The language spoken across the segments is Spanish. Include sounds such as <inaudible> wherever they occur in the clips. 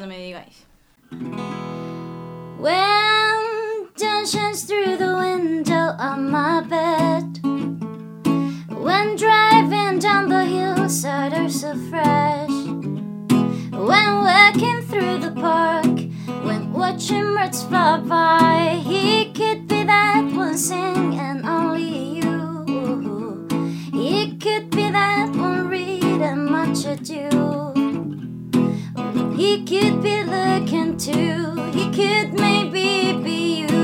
cuando me digáis. When dawn shines through the window of my bed. When driving down the hillside are so fresh. When walking through the park. When watching birds fly by. He could be looking too. He could maybe be you.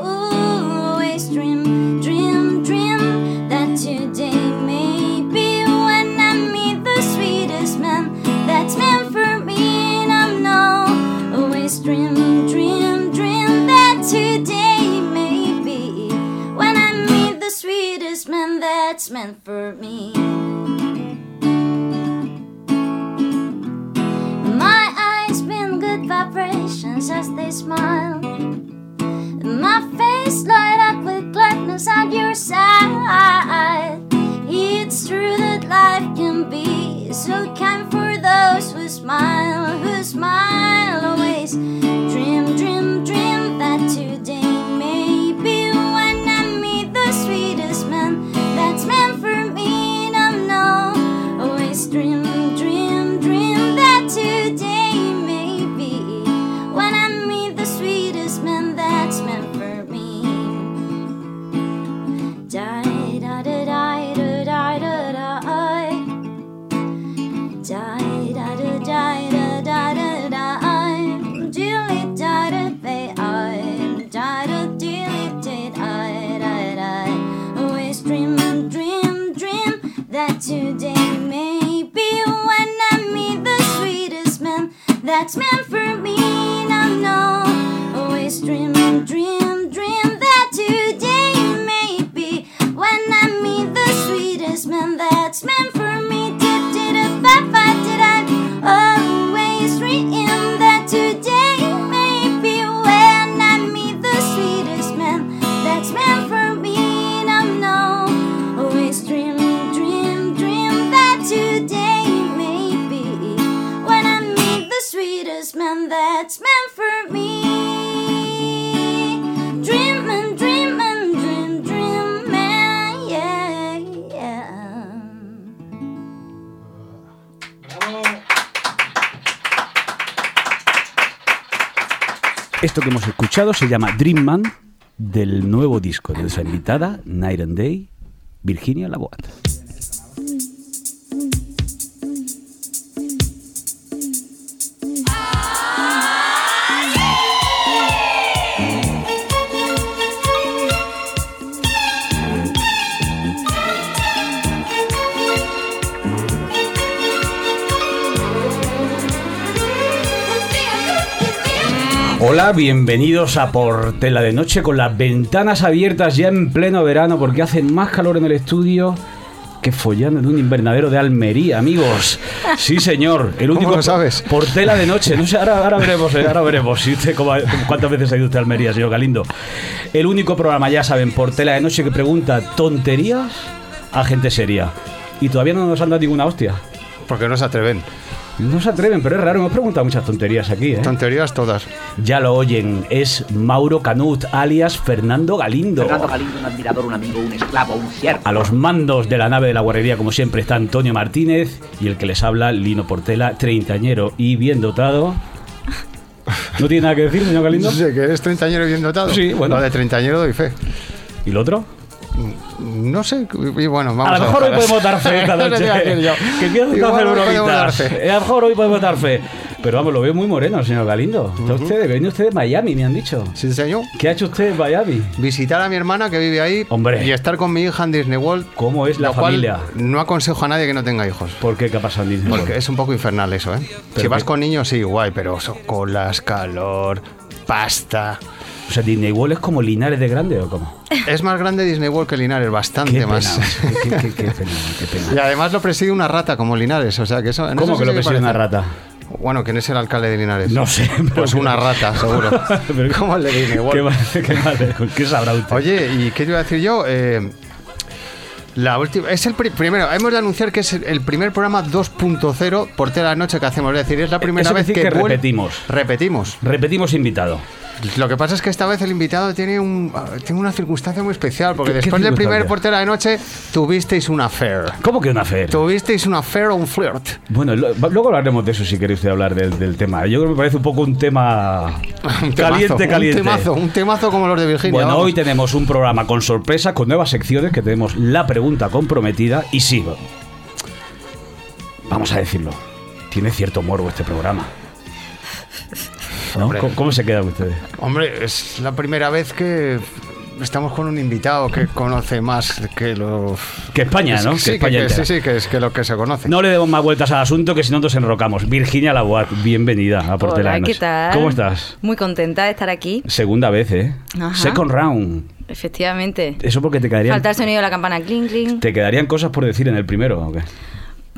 Always dream, dream, dream that today may be when I meet the sweetest man that's meant for me. And I'm no. Always dream, dream, dream that today may when I meet the sweetest man that's meant for me. Vibrations as they smile. My face light up with gladness at your side. It's true that life can be so kind for those who smile, who smile always. Dream, that's meant for me. Se llama Dream Man del nuevo disco de nuestra invitada Night and Day, Virginia Laboat. Hola, bienvenidos a Portela de Noche con las ventanas abiertas ya en pleno verano porque hace más calor en el estudio que follando en un invernadero de Almería, amigos. Sí, señor. El <laughs> único lo sabes? Portela de Noche. No sé, ahora, ahora veremos, eh, ahora veremos si usted, cómo- cuántas veces ha ido usted a Almería, señor Galindo. El único programa, ya saben, Portela de Noche que pregunta tonterías a gente seria. Y todavía no nos han dado ninguna hostia. Porque no se atreven. No se atreven, pero es raro. Hemos preguntado muchas tonterías aquí, ¿eh? Tonterías todas. Ya lo oyen, es Mauro Canut, alias Fernando Galindo. Fernando Galindo, un admirador, un amigo, un esclavo, un siervo. A los mandos de la nave de la guardería, como siempre, está Antonio Martínez y el que les habla, Lino Portela, treintañero y bien dotado. <laughs> ¿No tiene nada que decir, señor Galindo? No sé, que eres treintañero y bien dotado. Sí, bueno. Lo de treintañero doy fe. ¿Y lo otro? No sé, y bueno, vamos a lo mejor hoy podemos dar fe esta Eso noche. que quiero hacer. Eh, A lo mejor hoy podemos dar fe. Pero vamos, lo veo muy moreno, señor Galindo. Está usted, viene usted de Miami, me han dicho. Sí, señor. ¿Qué ha hecho usted en Miami? Visitar a mi hermana que vive ahí Hombre. y estar con mi hija en Disney World. ¿Cómo es la familia? No aconsejo a nadie que no tenga hijos. ¿Por qué? ¿Qué ha pasado en Disney? Porque es un poco infernal eso, ¿eh? Pero si vas con niños, sí, guay, pero son colas, calor, pasta. O sea, Disney World es como Linares de grande o cómo? Es más grande Disney World que Linares, bastante Qué pena, más. qué, qué- qué pena, qué pena. Y además lo preside una rata como Linares, o sea que eso. ¿Cómo eso que sí lo preside una rata? Bueno, ¿quién es el alcalde de Linares? No sé. Pues una rata, seguro. <laughs> Pero- como el de Disney ¿Qué, mal- qué, mal- ¿Qué sabrá usted? Oye, ¿y qué te iba a decir yo? Eh, La última, es el pri- primero, hemos de anunciar que es el primer programa 2.0 por de noche que hacemos. Es decir, es la primera Eso vez que, repetimos. Repetimos. Repetimos invitado. Lo que pasa es que esta vez el invitado tiene, un, tiene una circunstancia muy especial, porque ¿Qué- qué después del primer circunstancia? por tela de noche tuvisteis un affair. ¿Cómo que una fe? Tuvisteis un affair o un flirt. Bueno, lo- luego hablaremos de eso si queréis usted hablar del, del tema. Yo creo que me parece un poco un tema <laughs> Un temazo, caliente, caliente. Un temazo, un temazo como los de Virginia. Bueno, vamos. hoy tenemos un programa con sorpresas, con nuevas secciones, que tenemos la pregunta comprometida y sí, vamos a decirlo, tiene cierto morbo este programa. ¿No? Hombre. ¿Cómo, cómo se quedan ustedes? Hombre, es la primera vez que estamos con un invitado que conoce más que lo... Que España, ¿no? Sí, que España que- sí, sí, que es que lo que se conoce. No le demos más vueltas al asunto que si no nos enrocamos. Virginia Laboat, bienvenida a Portela Hola. ¿qué tal? ¿Cómo estás? Muy contenta de estar aquí, Segunda vez, ¿eh? Ajá. Second round. efectivamente. Eso porque te quedarían, Falta el sonido de la campana clink clink. te quedarían cosas por decir en el primero, ¿o qué?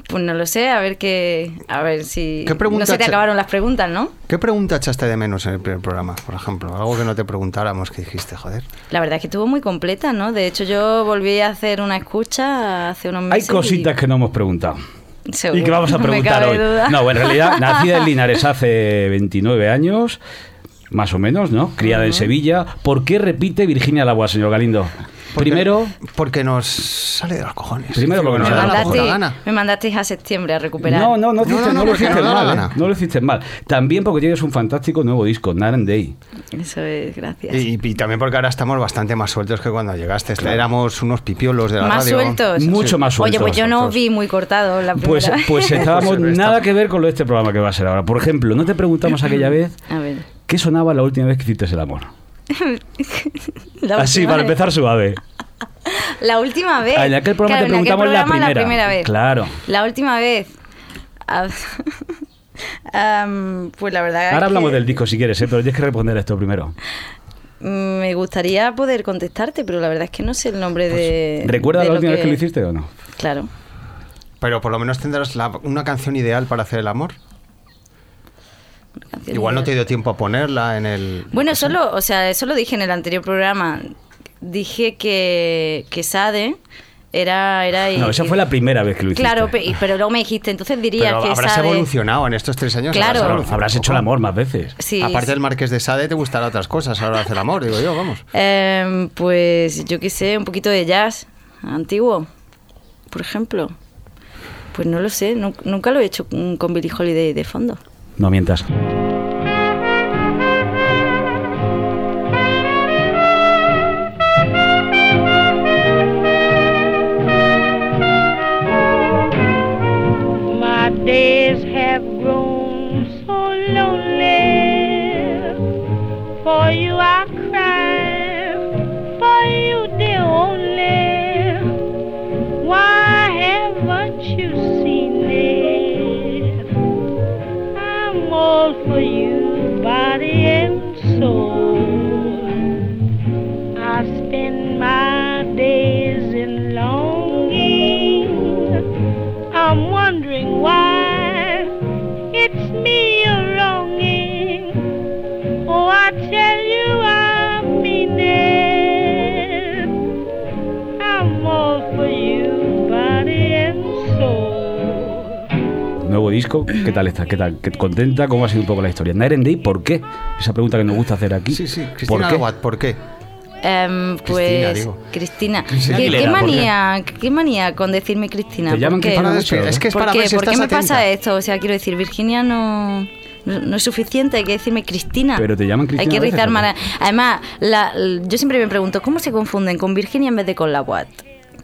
Pues no lo sé, a ver qué, a ver si ¿Qué pregunta no se te acabaron las preguntas, ¿no? ¿Qué pregunta echaste de menos en el primer programa, por ejemplo? Algo que no te preguntáramos que dijiste, joder. La verdad es que estuvo muy completa, ¿no? De hecho yo volví a hacer una escucha hace unos Hay meses. cositas que no hemos preguntado. y, seguro, Y que vamos a <laughs> preguntar cabe hoy. duda. No, en realidad, <laughs> nacida en Linares hace 29 años, más o menos, ¿no? Criada en Sevilla. ¿Por qué repite Virginia Laboa, señor Galindo? Porque- Primero, Porque nos sale de los cojones. Primero porque nos la mandaste, puta gana. me mandasteis a septiembre a recuperar. no, no, no, No, hiciste- no, no no, lo hiciste mal, ¿eh? No lo hiciste mal. También porque tienes un fantástico nuevo disco, and Day. Eso es, gracias. Y, y también porque ahora estamos bastante más sueltos que cuando llegaste. Éramos unos pipiolos de la Más radio. sueltos. Mucho más Oye, sueltos. pues yo no vi muy cortado la primera Pues, vez. pues <laughs> estábamos Pues está- nada que ver con lo de este programa que va a ser ahora. Por ejemplo, ¿no te preguntamos aquella vez A ver. qué sonaba la última vez que hiciste el amor? <laughs> La Así, última para vez. empezar suave. La última vez. Ah, en aquel programa Claro, te en preguntamos la programa primera. vez. Claro. La última vez. Ah, <laughs> pues la verdad. es Ahora hablamos que del disco si quieres, ¿eh? pero tienes que responder a esto primero. Me gustaría poder contestarte, pero la verdad es que no sé el nombre de. ¿Recuerdas de la lo última vez que lo hiciste o no? Claro. Pero por lo menos tendrás la- una canción ideal para hacer el amor. Igual no te dio tiempo a ponerla en el. Bueno, solo, o sea, eso lo dije en el anterior programa. Dije que, que Sade era. era No, esa fue la primera vez que lo hiciste. Claro, pe- pero luego me dijiste, entonces dirías Pero que habrás Sade. evolucionado en estos tres años. Claro. habrás hecho el amor más veces. Sí, Aparte sí. del Marqués de Sade, te gustará otras cosas a la hora de hacer el amor, digo yo, vamos. Em, pues yo qué sé, un poquito de jazz antiguo, por ejemplo. Pues no lo sé, nu- nunca lo he hecho con con Billie Holiday de fondo. No mientas. Disco, ¿qué tal está? ¿Qué tal? ¿Qué- ¿Contenta? ¿Cómo ha sido un poco la historia? Night and Day, ¿por qué? Esa pregunta que nos gusta hacer aquí. Sí, sí, ¿Por Cristina qué? Aguad, ¿por qué? Em, pues digo. Cristina, Cristina ¿qué, Aguilera, qué ¿por qué? manía, qué manía con decirme Cristina? Te llaman ¿Por qué? Mucho, es que es ¿Por para qué? ver si ¿Por qué estás me pasa esto? O sea, quiero decir, Virginia no, no, es suficiente, hay que decirme Cristina. Pero te llaman Cristina Hay que a veces, rizar ¿o qué? mara- Además, la- yo siempre me pregunto, ¿cómo se confunden con Virginia en vez de con la Watt?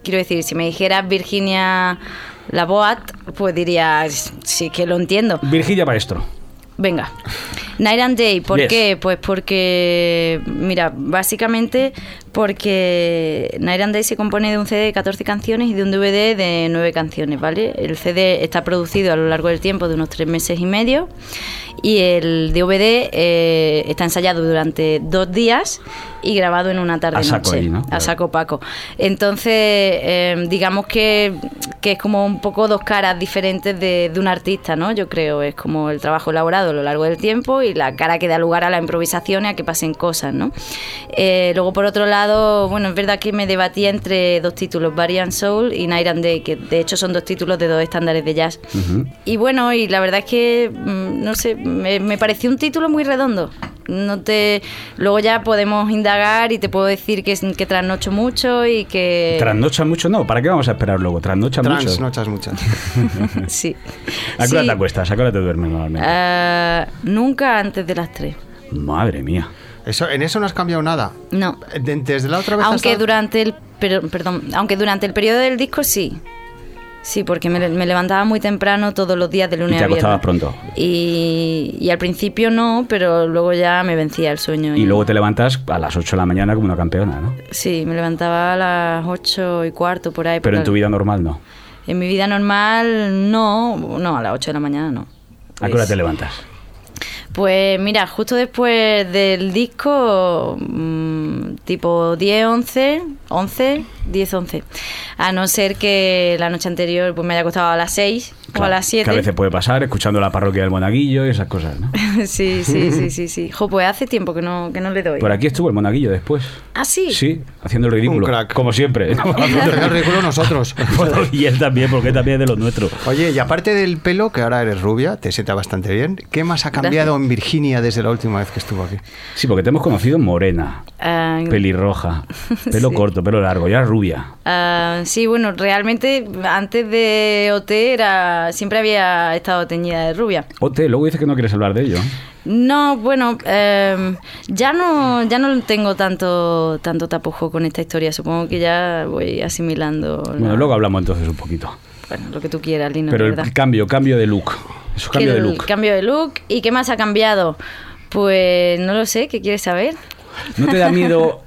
Quiero decir, si me dijeras Virginia la Boat, pues diría, sí que lo entiendo. Virginia Maestro. Venga. Night and Day, ¿por Yes. qué? Pues porque, mira, básicamente porque Night and Day se compone de un CD de 14 canciones y de un DVD de 9 canciones, ¿vale? El CD está producido a lo largo del tiempo de unos 3 meses y medio y el DVD eh, está ensayado durante dos días y grabado en una A tarde-noche. saco ahí, ¿no? A saco Paco. Entonces, eh, digamos que, que es como un poco dos caras diferentes de, de un artista, ¿no? Yo creo, es como el trabajo elaborado a lo largo del tiempo y la cara que da lugar a la improvisación y a que pasen cosas, ¿no? Eh, luego, por otro lado, bueno, es verdad que me debatía entre dos títulos, and Soul y Night and Day, que de hecho son dos títulos de dos estándares de jazz. Y bueno, y la verdad es que, mm, no sé, me, me pareció un título muy redondo. No te, luego ya podemos indagar y te puedo decir que, que trasnocho mucho y que... ¿Trasnocha mucho? No, ¿para qué vamos a esperar luego? ¿Trasnocha mucho? Trans, nochas muchas. <laughs> sí. ¿A qué hora Sí. te acuestas? ¿A qué hora te duermes normalmente? Ah, nunca antes de las tres. Madre mía. Eso, en eso no has cambiado nada. No. De- Desde la otra vez Aunque hasta- durante el pero, perdón, aunque durante el periodo del disco sí. Sí, porque me, me levantaba muy temprano todos los días de lunes Y te a viernes. acostabas pronto. Y, y al principio no, pero luego ya me vencía el sueño. Y luego te levantas a las 8 de la mañana como una campeona, ¿no? Sí, me levantaba a las ocho y cuarto por ahí. Pero en por tu ahí. vida normal no. En mi vida normal no, no, a las 8 de la mañana no. ¿A qué hora Pues- te levantas? Pues mira, justo después del disco, mm, tipo 10, 11, 11, 10, 11. A no ser que la noche anterior pues me haya acostado a las 6 o a las Que a 7. veces puede pasar escuchando la parroquia del Monaguillo y esas cosas, ¿no? <laughs> sí, sí, sí, sí, sí. Jo, pues hace tiempo que no, que no le doy. Por aquí estuvo el Monaguillo después. Ah, sí. Sí, haciendo el ridículo. Un crack. Como siempre. <laughs> Hacer ridículo nosotros. <laughs> Bueno, y él también, porque él también es de los nuestros. Oye, y aparte del pelo, que ahora eres rubia, te sienta bastante bien, ¿qué más ha cambiado en Virginia desde la última vez que estuvo aquí? Sí, porque te hemos conocido morena, Ah, pelirroja, <laughs> pelo Sí. corto, pelo largo, ya rubia. ah, sí, bueno, realmente antes de OT era, siempre había estado teñida de rubia. Ote, luego dices que no quieres hablar de ello. No, bueno, eh, ya no ya no tengo tanto tanto tapujo con esta historia. Supongo que ya voy asimilando. la- Bueno, luego hablamos entonces un poquito. bueno, lo que tú quieras, Lino, Pero el verdad. cambio, cambio de look. Eso, Que cambio de el look. cambio de look. ¿Y qué más ha cambiado? Pues no lo sé, ¿qué quieres saber? ¿No te da <laughs> miedo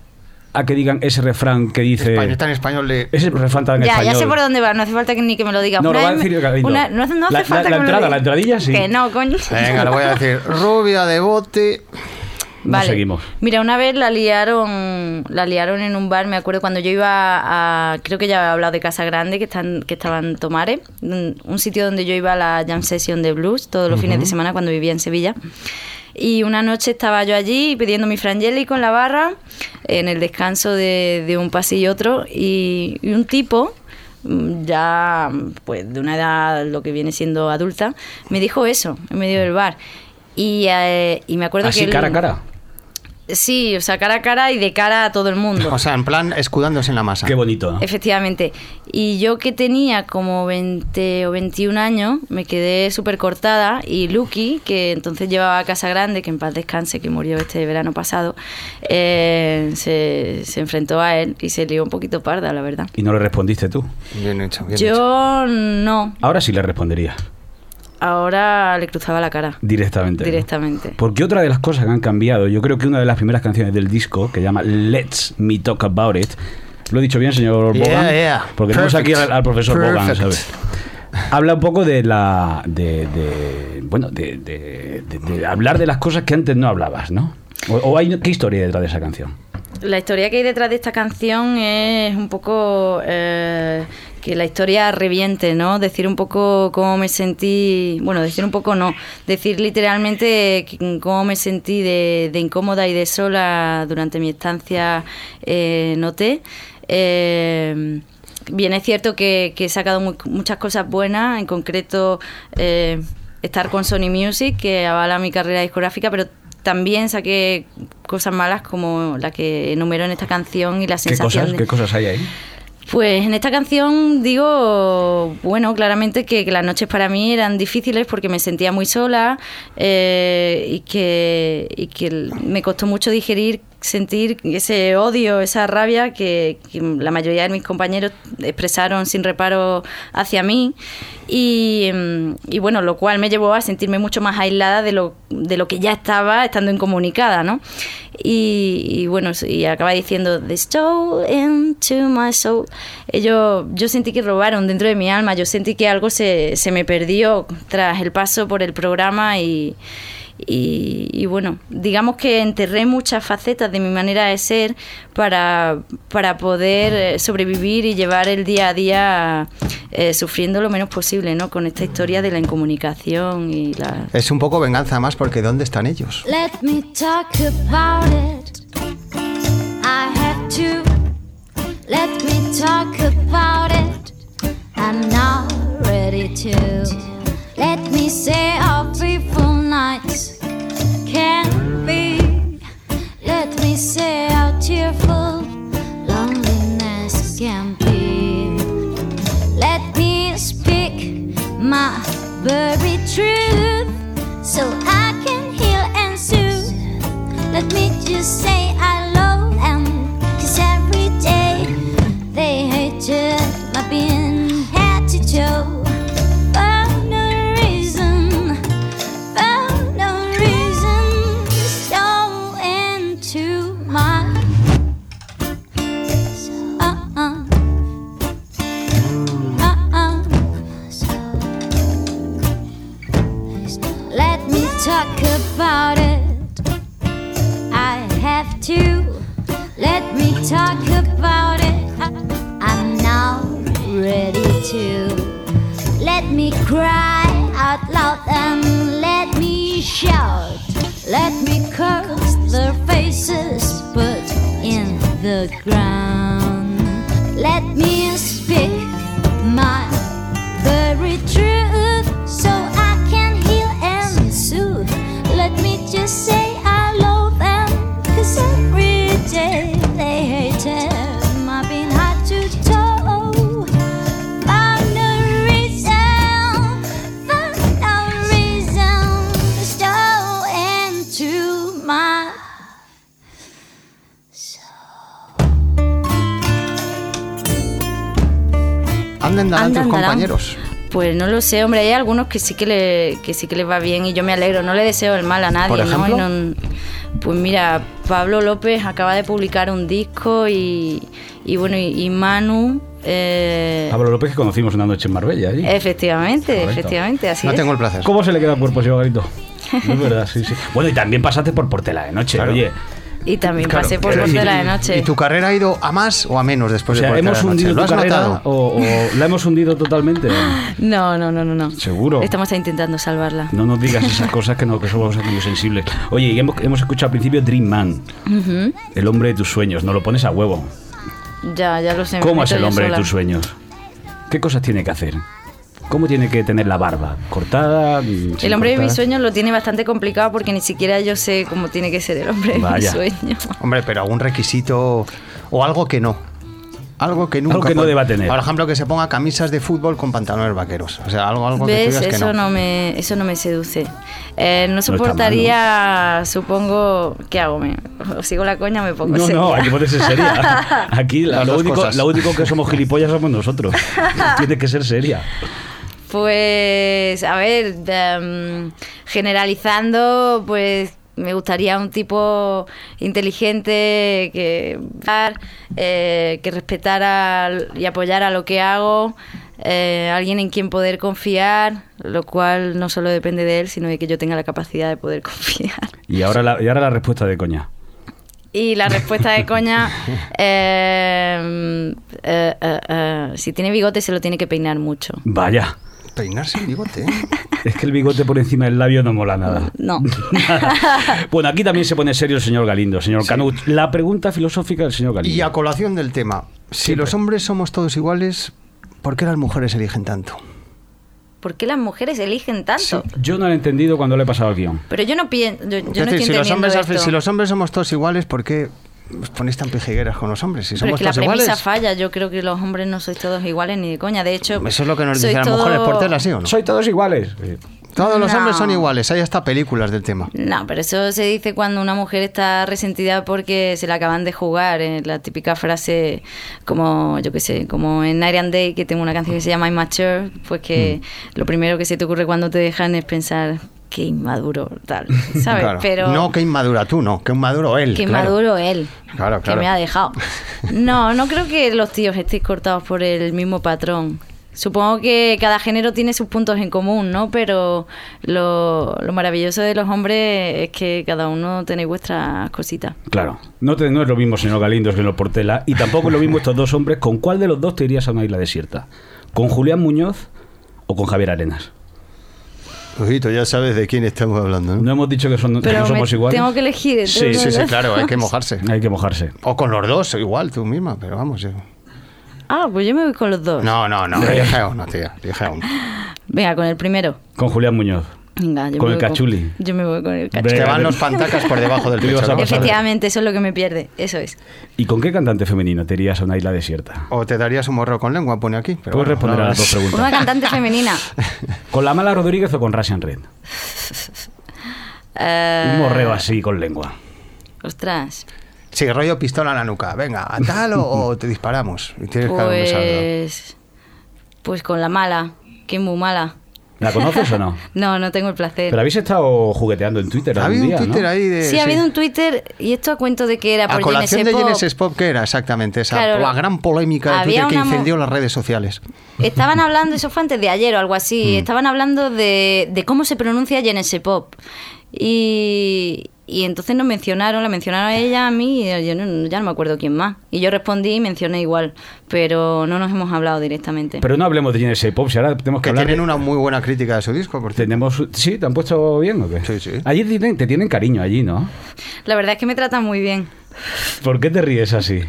a que digan ese refrán que dice... Español, está en español de... Ese refrán tan en Ya, español. ya sé por dónde va, no hace falta que ni que me lo digas. No, lo Una va a decir una- no, hace- no hace La- falta la- la que me lo entrada, digas. la entradilla, sí. Que no, coño. Venga, lo voy a decir. <laughs> Rubia de bote. No seguimos. Mira, una vez la liaron, la liaron en un bar, me acuerdo cuando yo iba a, creo que ya he hablado de Casa Grande, que están, que estaba en Tomare, un un sitio donde yo iba a la jam session de blues todos los fines de semana cuando vivía en Sevilla. Y una noche estaba yo allí pidiendo mi frangélico en la barra, en el descanso de, de un pasillo y otro, y, y un tipo, mm, ya pues de una edad lo que viene siendo adulta, me dijo eso en medio del bar. Y, eh, y me acuerdo Así que... él- cara a cara. Sí, o sea, cara a cara y de cara a todo el mundo. O sea, en plan escudándose en la masa. Qué bonito, ¿no? Efectivamente. Y yo que tenía como 20 o 21 años, me quedé súper cortada y Lucky, que entonces llevaba a Casa Grande, que en paz descanse, que murió este verano pasado, eh, se, se enfrentó a él y se lió un poquito parda, la verdad. Y no le respondiste tú. Bien hecho, bien hecho. Yo no, Ahora sí le respondería. Ahora le cruzaba la cara. Directamente. ¿no? Directamente. Porque otra de las cosas que han cambiado, yo creo que una de las primeras canciones del disco, que llama Let's Me Talk About It, ¿lo he dicho bien, señor Yeah, Bogan? yeah. Porque tenemos aquí Perfect. al, al profesor Bogan, Perfect. ¿sabes? Habla un poco de la. de. de- bueno, de, de- de- de hablar de las cosas que antes no hablabas, ¿no? O, o hay, ¿Qué historia hay detrás de esa canción? La historia que hay detrás de esta canción es un poco eh, que la historia reviente, ¿no? Decir un poco cómo me sentí, bueno, decir un poco no, decir literalmente cómo me sentí de, de incómoda y de sola durante mi estancia eh, en OT. Eh, bien, es cierto que, que he sacado mu- muchas cosas buenas, en concreto eh, estar con Sony Music, que avala mi carrera discográfica, pero también saqué cosas malas como la que enumero en esta canción y la ¿Qué sensación cosas, de... ¿Qué cosas hay ahí? Pues en esta canción digo, bueno, claramente que, las noches para mí eran difíciles porque me sentía muy sola eh, y, que, y que me costó mucho digerir, sentir ese odio, esa rabia que, que la mayoría de mis compañeros expresaron sin reparo hacia mí. Y, mm, y bueno, lo cual me llevó a sentirme mucho más aislada de lo, de lo que ya estaba estando incomunicada, ¿no? Y, y bueno, y acaba diciendo, They stole into my soul. Ellos, yo sentí que robaron dentro de mi alma, yo sentí que algo se, se me perdió tras el paso por el programa y, y, y bueno, digamos que enterré muchas facetas de mi manera de ser para, para poder eh, sobrevivir y llevar el día a día eh, sufriendo lo menos posible, ¿no? Con esta historia de la incomunicación y la... Es un poco venganza más porque ¿dónde están ellos? Let me talk about it. I have to. Let me talk about it. I'm not ready to. Let me say nights can be. Let me say how tearful loneliness can be. Let me speak my buried cry out loud and let me shout. Let me curse their faces put in the ground. Let me Anda, delante tus compañeros. Pues no lo sé, hombre, hay algunos que sí que le, que sí que les va bien y yo me alegro, no le deseo el mal a nadie, ¿Por ¿no? Y ejemplo? no- Pues mira, Pablo López acaba de publicar un disco y, y bueno, y, y Manu... eh, Pablo López que conocimos una noche en Marbella. allí. efectivamente, Correcto. efectivamente, así No es. tengo el placer. ¿Cómo se le queda el cuerpo, señor Garito? No <laughs> es verdad, sí, sí. Bueno, y también pasaste por Portela de noche, Claro. oye. Y también Claro, pasé por Portela de decir, Noche. ¿Y tu carrera ha ido a más o a menos O después sea, de ¿hemos de Noche? hundido ¿Lo tu has carrera notado? o, o la hemos hundido totalmente? No, no, no, no, no. Seguro. Estamos intentando salvarla. No nos digas esas cosas que, no, que somos muy sensibles. Oye, y hemos, hemos escuchado al principio Dream Man, el hombre de tus sueños. Nos lo pones a huevo. Ya, ya lo sé. ¿Cómo es el hombre de tus sueños? ¿Qué cosas tiene que hacer? ¿Cómo tiene que tener la barba? ¿Cortada? mm, El hombre de mis sueños lo tiene bastante complicado porque ni siquiera yo sé cómo tiene que ser el hombre de mis Vaya. sueños. Hombre, pero algún requisito o algo que no. Algo que nunca. Algo que no deba tener. Por ejemplo, que se ponga camisas de fútbol con pantalones vaqueros. O sea, algo, algo que tú ¿Ves? digas que Eso no. no. me, eso no me seduce. Eh, no soportaría, supongo, ¿qué hago? ¿Me, ¿O sigo la coña o me pongo No, seria? no, hay que ponerse seria. Aquí <laughs> lo, único, lo único que somos gilipollas somos nosotros. <laughs> Tiene que ser seria. Pues, a ver, de, mm, generalizando, pues me gustaría un tipo inteligente que, eh, que respetara y apoyara lo que hago, eh, alguien en quien poder confiar, lo cual no solo depende de él, sino de que yo tenga la capacidad de poder <laughs> confiar. Y ahora la, y ahora la respuesta de coña. Y la respuesta de coña, <laughs> eh, eh, eh, eh, si tiene bigote se lo tiene que peinar mucho. Vaya. Peinarse el bigote. ¿eh? <laughs> Es que el bigote por encima del labio no mola nada. No. <laughs> bueno, aquí también se pone serio el señor Galindo, señor Canut. La pregunta filosófica del señor Galindo. Y a colación del tema, si Siempre. los hombres somos todos iguales, ¿por qué las mujeres eligen tanto? ¿Por qué las mujeres eligen tanto? Yo no lo he entendido cuando le he pasado el guion. Pero yo no pienso, yo, yo Es no decir, estoy si, los entendiendo hombres, esto. si los hombres somos todos iguales, ¿por qué os ponéis tan pejigueras con los hombres? Si Pero somos es que la premisa iguales. falla. Yo creo que los hombres no sois todos iguales ni de coña. De hecho, Eso es lo que nos sois dicen las mujeres todo- por tela, ¿sí o no? Soy todos iguales. Todos los No. hombres son iguales, hay hasta películas del tema. No, pero eso se dice cuando una mujer está resentida porque se la acaban de jugar. eh, la típica frase, como yo qué sé, como en Night and Day, que tengo una canción que se llama Immature, pues que Mm. lo primero que se te ocurre cuando te dejan es pensar qué inmaduro, tal, ¿sabes? <laughs> Claro. Pero No que inmadura tú, no, que inmaduro él. que claro. inmaduro él, Claro, que me ha dejado. No, no creo que los tíos estéis cortados por el mismo patrón. Supongo que cada género tiene sus puntos en común, ¿no? Pero lo, lo maravilloso de los hombres es que cada uno tenéis vuestras cositas. Claro. No, te- no es lo mismo, señor Galindo, que lo Portela. Y tampoco es lo mismo estos dos hombres. ¿Con cuál de los dos te irías a una isla desierta? ¿Con Julián Muñoz o con Javier Arenas? Ojito, ya sabes de quién estamos hablando, ¿no? No hemos dicho que, son, que Pero no somos iguales. tengo que elegir. Sí, Sí, sí, claro, hay que <laughs> mojarse. Hay que mojarse. O con los dos, igual, tú misma, pero vamos. yo- Ah, pues yo me voy con los dos. No, no, no, elige uno, tía, elige uno. Venga, con el primero. Con Julián Muñoz. Venga, yo Con me el voy cachuli. Yo me voy con el cachuli. Te van los pantacas por debajo del <laughs> pecho. ¿no? Efectivamente, eso es lo que me pierde. Eso es. ¿Y con qué cantante femenino te irías a una isla desierta? O te darías un morro con lengua, pone aquí. pero Puedes bueno, responder no, a las dos preguntas. Una cantante femenina. <laughs> ¿Con la mala Rodríguez o con Russian Red? Eh, Un morreo así con lengua. Ostras. Sí, rollo pistola en la nuca. Venga, tal o, <laughs> te disparamos. Y tienes cada uno que saberlo. Pues. Pues con la mala. Que es muy mala. ¿La conoces o no? <laughs> No, no tengo el placer. Pero habéis estado jugueteando en Twitter Ha habido un día, Twitter ¿no? ahí de. sí, ha habido un Twitter y esto a cuento de que era A por colación de Genesis Pop. Genesis Pop, ¿qué era exactamente? Esa Claro, la gran polémica de Twitter que incendió las redes sociales. Estaban hablando, eso fue antes de ayer o algo así, Mm. estaban hablando de, de cómo se pronuncia Genesis Pop. Y, y entonces nos mencionaron, la mencionaron a ella, a mí, y yo no- ya no me acuerdo quién más. Y yo respondí y mencioné igual, pero no nos hemos hablado directamente. Pero no hablemos de Genesis Pop, si ahora tenemos que, Que hablar tienen de- una muy buena crítica de su disco, por cierto. Tenemos, ¿Sí? ¿Te han puesto bien o qué? Sí, sí. Allí te tienen cariño, allí, ¿no? La verdad es que me tratan muy bien, ¿Por qué te ríes así?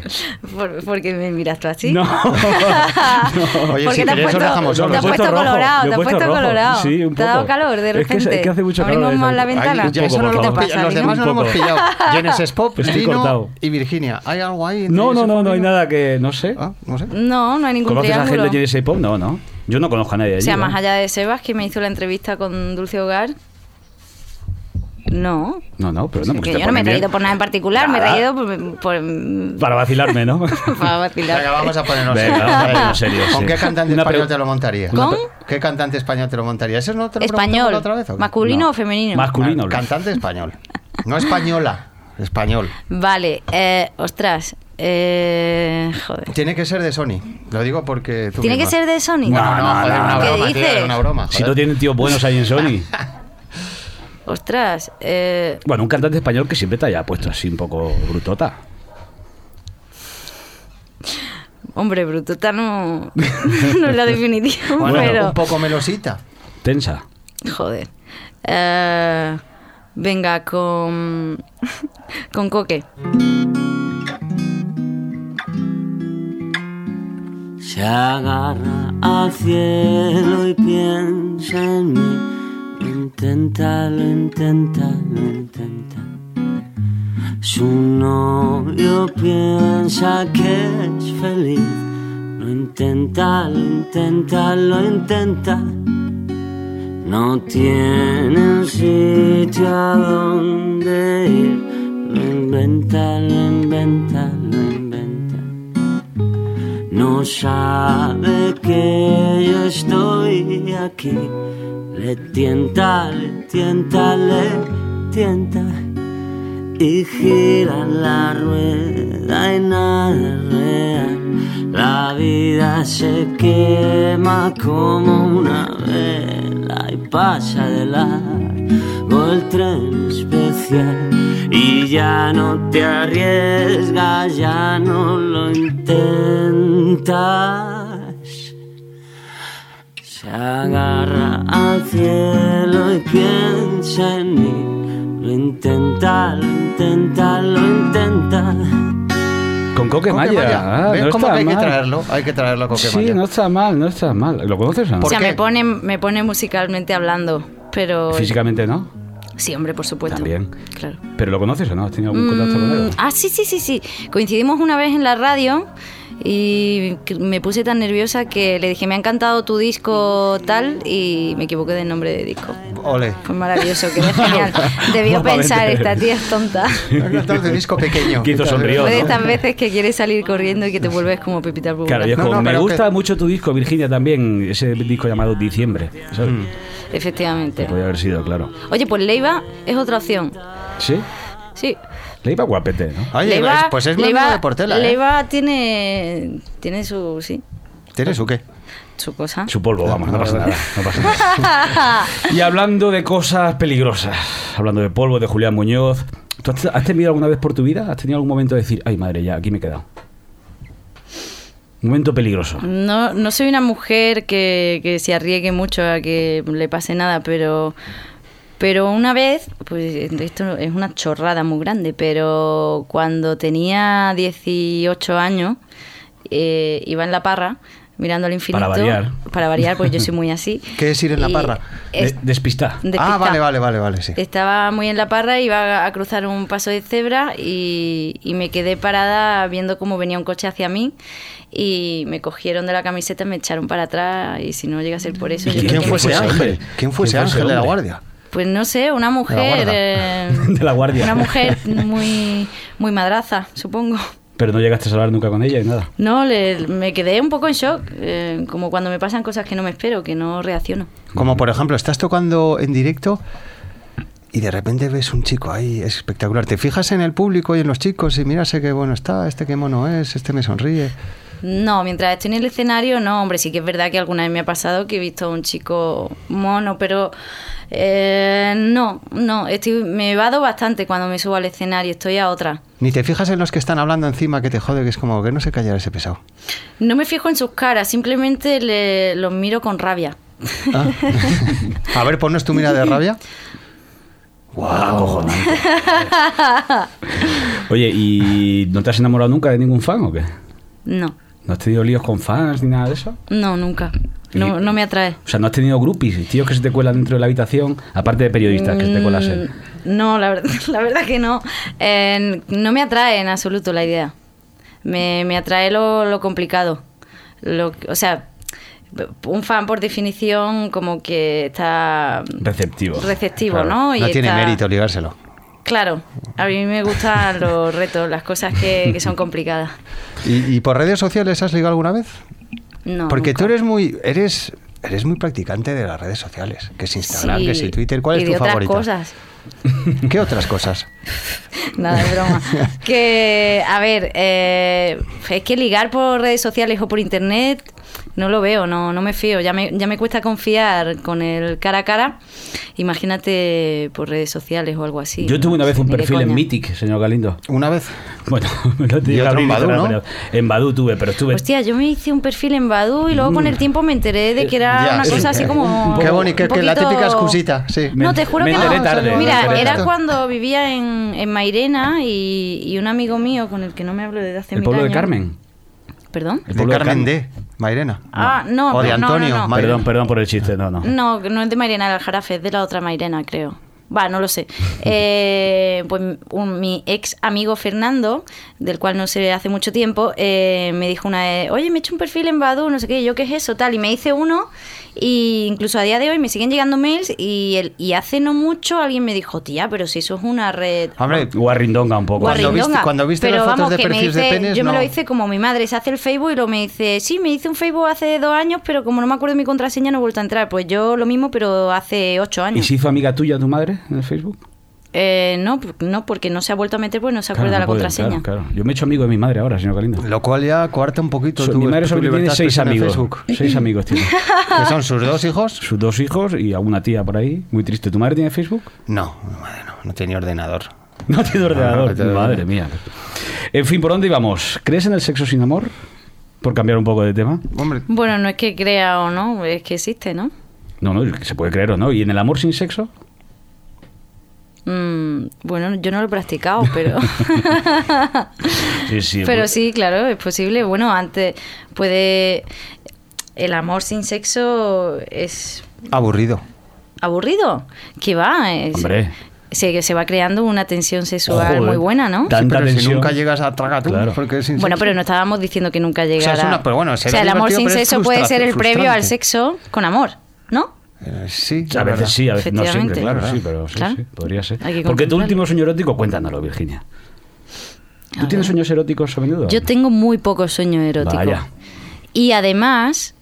por- porque me miras tú así. No. <laughs> Oye, Porque si te os puesto, dejamos te solos. has Lo puesto rojo, colorado, lo te has puesto colorado. Sí, un Te ha dado poco. calor de Es que repente. es- es que hace mucho calor Abrimos más la ventana. Ay, ya Un eso poco, no lo pillado, los demás no lo hemos poco. pillado. <laughs> Genesis Pop, Estoy Dino cortado. y Virginia. ¿Hay algo ahí? No, no, no, no hay nada que... No sé. Ah, no sé. No, no hay ningún ¿Conoces a gente de Genesis Pop? No, no. Yo no conozco a nadie de O allí. sea, ¿no? más allá de Sebas, que me hizo la entrevista con Dulce Hogar. No. No, no, pero no, porque yo no me he reído bien. por nada en particular, me he reído por, por- Para vacilarme, ¿no? <laughs> para vacilar. Venga, vamos a ponernos Venga, vamos a ponernos serios, ¿Con sí. qué cantante Una español te lo montarías? ¿Con? ¿Qué cantante español te lo montarías? ¿Eso no te lo Español. otra vez? o? ¿Masculino No. o femenino? Masculino. Ah, Cantante español. No española, español. Vale, eh, ostras. Eh, joder. Tiene que ser de Sony. Lo digo porque tú ¿Tiene que ser de Sony? No, no, No, joder, no, una no. ¿Qué broma, tío, una broma. Si joder. no tienen tíos buenos ahí en Sony. <laughs> Ostras. Eh, Bueno, un cantante español que siempre te haya puesto así un poco brutota. hombre, Brutota no, no es la definición, <laughs> Bueno, pero... un poco melosita. Tensa. Joder. Eh, venga, con... con Coque. Se agarra al cielo y piensa en mí. Intenta, lo intenta, lo intenta. Su novio piensa que es feliz. Lo intenta, lo intenta, lo intenta. No tiene sitio a donde ir. Lo inventa, lo inventa. No sabe que yo estoy aquí. Le tienta, le tienta, le tienta. Y gira la rueda y nada. La vida se quema como una vela y pasa de largo el tren especial. Y ya no te arriesgas, ya no lo intentas. Se agarra al cielo y piensa en mí. Lo intenta, lo intenta, lo intenta. Con Coque Maya. Maya. Ah, ¿Ves no cómo está que hay que mal. traerlo? Hay que traerlo a Coque Sí, Maya. no está mal, no está mal. ¿Lo conoces o no? O ¿Por sea, qué? me pone, me pone musicalmente hablando, pero... Físicamente no. Sí, hombre, por supuesto. También. Claro. ¿Pero lo conoces o no? ¿Has tenido algún contacto con él? Mm, ah, sí, sí, sí, sí. Coincidimos una vez en la radio y me puse tan nerviosa que le dije, me ha encantado tu disco tal y me equivoqué del nombre de disco. Ole. Fue maravilloso, quedé genial. <laughs> Debió pensar, esta tía es tonta. Entonces, un disco pequeño. Quito sonrió, Fue de ¿no? estas veces que quieres salir corriendo y que te vuelves como Pepita Burbuja. Claro, es No, como, no, me gusta que- mucho tu disco, Virginia, también. Ese disco llamado Diciembre. ¿sabes? Mm. Efectivamente. Podría haber sido, claro. Oye, pues Leiva es otra opción. ¿Sí? Sí. Le iba guapete, ¿no? Oye, Leiva, pues es Leiva- de Portela, ¿eh? Leiva tiene, tiene su, sí, ¿Tienes o qué? su cosa. Su polvo, vamos, no pasa nada. No pasa nada. <laughs> Y hablando de cosas peligrosas, hablando de polvo, de Julián Muñoz, ¿tú has, has temido alguna vez por tu vida? ¿Has tenido algún momento de decir, ay madre, ya, aquí me he quedado? Momento peligroso. No, no soy una mujer que, que se arriesgue mucho a que le pase nada, pero, pero una vez, pues esto es una chorrada muy grande, pero cuando tenía 18 años, eh, iba en la parra mirando al infinito. Para variar. Para variar, pues yo soy muy así. <laughs> ¿Qué es ir en la Y parra? es- De- despista. Ah, vale, vale, vale, vale, sí. Estaba muy en la parra, iba a cruzar un paso de cebra y, y me quedé parada viendo cómo venía un coche hacia mí y me cogieron de la camiseta, me echaron para atrás y si no llega a ser por eso... ¿Y yo quién fue me- ese ese ángel? hombre? ¿Quién fue ese ¿Quién fue ese ángel de la guardia? Pues no sé, una mujer... eh, <laughs> De la guardia. Una mujer muy, muy madraza, supongo. Pero no llegaste a hablar nunca con ella y nada. No, le- me quedé un poco en shock, eh, como cuando me pasan cosas que no me espero, que no reacciono. Como por ejemplo, estás tocando en directo y de repente ves un chico ahí, es espectacular. Te fijas en el público y en los chicos y miras qué bueno está, este qué mono es, este me sonríe. No, mientras estoy en el escenario, no, hombre, sí que es verdad que alguna vez me ha pasado que he visto a un chico mono, pero eh, no, no, estoy, me vado bastante cuando me subo al escenario, estoy a otra. Ni te fijas en los que están hablando encima que te jode, que es como que no se callara ese pesado. No me fijo en sus caras, simplemente le- los miro con rabia. Ah. <laughs> A ver, ponnos tu mira de rabia. Acojonante. <laughs> Oye, ¿y no te has enamorado nunca de ningún fan o qué? No, ¿No has tenido líos con fans ni nada de eso? no, nunca. No, Y- no me atrae. O sea, ¿no has tenido groupies, tíos que se te cuelan dentro de la habitación, aparte de periodistas que se te colasen? Mm, No, la verdad, <laughs> la verdad que no. Eh, no me atrae en absoluto la idea. Me, me atrae lo, lo complicado. Lo, que- o sea, un fan por definición como que está Receptivo. receptivo, Claro, ¿no? no tiene está- mérito ligárselo. Claro, a mí me gustan los retos, las cosas que, que son complicadas. ¿Y, y por redes sociales has ligado alguna vez? No, Porque nunca. tú eres muy, eres, eres muy practicante de las redes sociales, que es Instagram, Sí, que es Twitter. ¿Cuál y es de tu otras favorita? cosas. ¿Qué otras cosas? <laughs> Nada, de broma. <laughs> que, a ver, eh, es que ligar por redes sociales o por internet no lo veo, no, no me fío. Ya me, ya me cuesta confiar con el cara a cara. Imagínate por redes sociales o algo así. Yo tuve una vez un perfil en. Mythic, señor Galindo. Una vez. Bueno, <laughs> que otro en cerrar, ¿no? En Badu tuve, pero estuve... Hostia, yo me hice un perfil en Badu y luego con el tiempo me enteré de que era Mm. Ya, una sí. cosa así como. Qué bonito, que, que la poquito- típica excusita, sí. Me- No, te juro me que enteré no. tarde, Mira, era tarde. cuando vivía en, en Mairena y, y un amigo mío con el que no me hablo desde hace ¿El mil pueblo de. Carmen? ¿Perdón? El De pueblo de Carmen Carmen. D. Mairena. Ah, no, O de pero no, no, Antonio. no. Perdón, perdón por el chiste, no, no. No, no es de Mairena del Jarafe, es de la otra Mairena, creo. Va, no lo sé. <laughs> Eh, pues un- mi ex amigo Fernando, del cual no sé hace mucho tiempo, eh, me dijo una vez, oye, me he hecho un perfil en Badu, no sé qué, yo qué es eso, tal, y me hice uno, y incluso a día de hoy me siguen llegando mails, y, el, y hace no mucho alguien me dijo, tía, pero si eso es una red... Hombre, Guarrindonga un poco. Cuando viste- cuando viste Pero las fotos vamos, de que me perfiles de hice- penes, Yo me lo hice como mi madre se hace el Facebook y lo me dice, sí, me hice un Facebook hace dos años, pero como no me acuerdo de mi contraseña no he vuelto a entrar. Pues yo lo mismo, pero hace ocho ¿Y años. se hizo amiga tuya tu madre en el Facebook? Eh, no, no, porque no se ha vuelto a meter, pues no se acuerda Claro, la puede, contraseña. Claro, claro. Yo me he hecho amigo de mi madre ahora, señor Galindo. lo cual ya coarta un poquito So- tu mi madre solo tiene seis amigos. Facebook. Seis <laughs> amigos tiene. ¿Que son sus dos hijos? Sus dos hijos y alguna tía por ahí. Muy triste. ¿Tu madre tiene Facebook? No, madre, no, no tenía ordenador. <laughs> No tiene ordenador. no tiene Madre mía. En fin, ¿por dónde íbamos? ¿Crees en el sexo sin amor? Por cambiar un poco de tema. Hombre, Bueno, no es que crea o no, es que existe, ¿no? No, no, se puede creer o no. ¿Y en el amor sin sexo? Mm, bueno, yo no lo he practicado, pero... <laughs> <laughs> Sí, sí. Pero pues- sí, claro, es posible. Bueno, antes puede... El amor sin sexo es aburrido. aburrido. ¿Qué va? Es- Hombre. Se, se va creando una tensión sexual Joder. muy buena, ¿no? Tan- Tanta pero si tensión. nunca llegas a tragar Claro. porque es sin Bueno, pero no estábamos diciendo que nunca sea, es llegara. una- pero bueno, o sea, el amor sin sexo puede ser el frustrante. previo al sexo con amor, ¿no? Eh, sí, A veces sí, a veces no siempre, claro, sí, pero sí, Claro. sí, podría ser. Porque tu último sueño erótico, cuéntanoslo, Virginia. ¿Tú A tienes ver. sueños eróticos a menudo? Yo tengo muy pocos sueños eróticos. Vaya. Y además,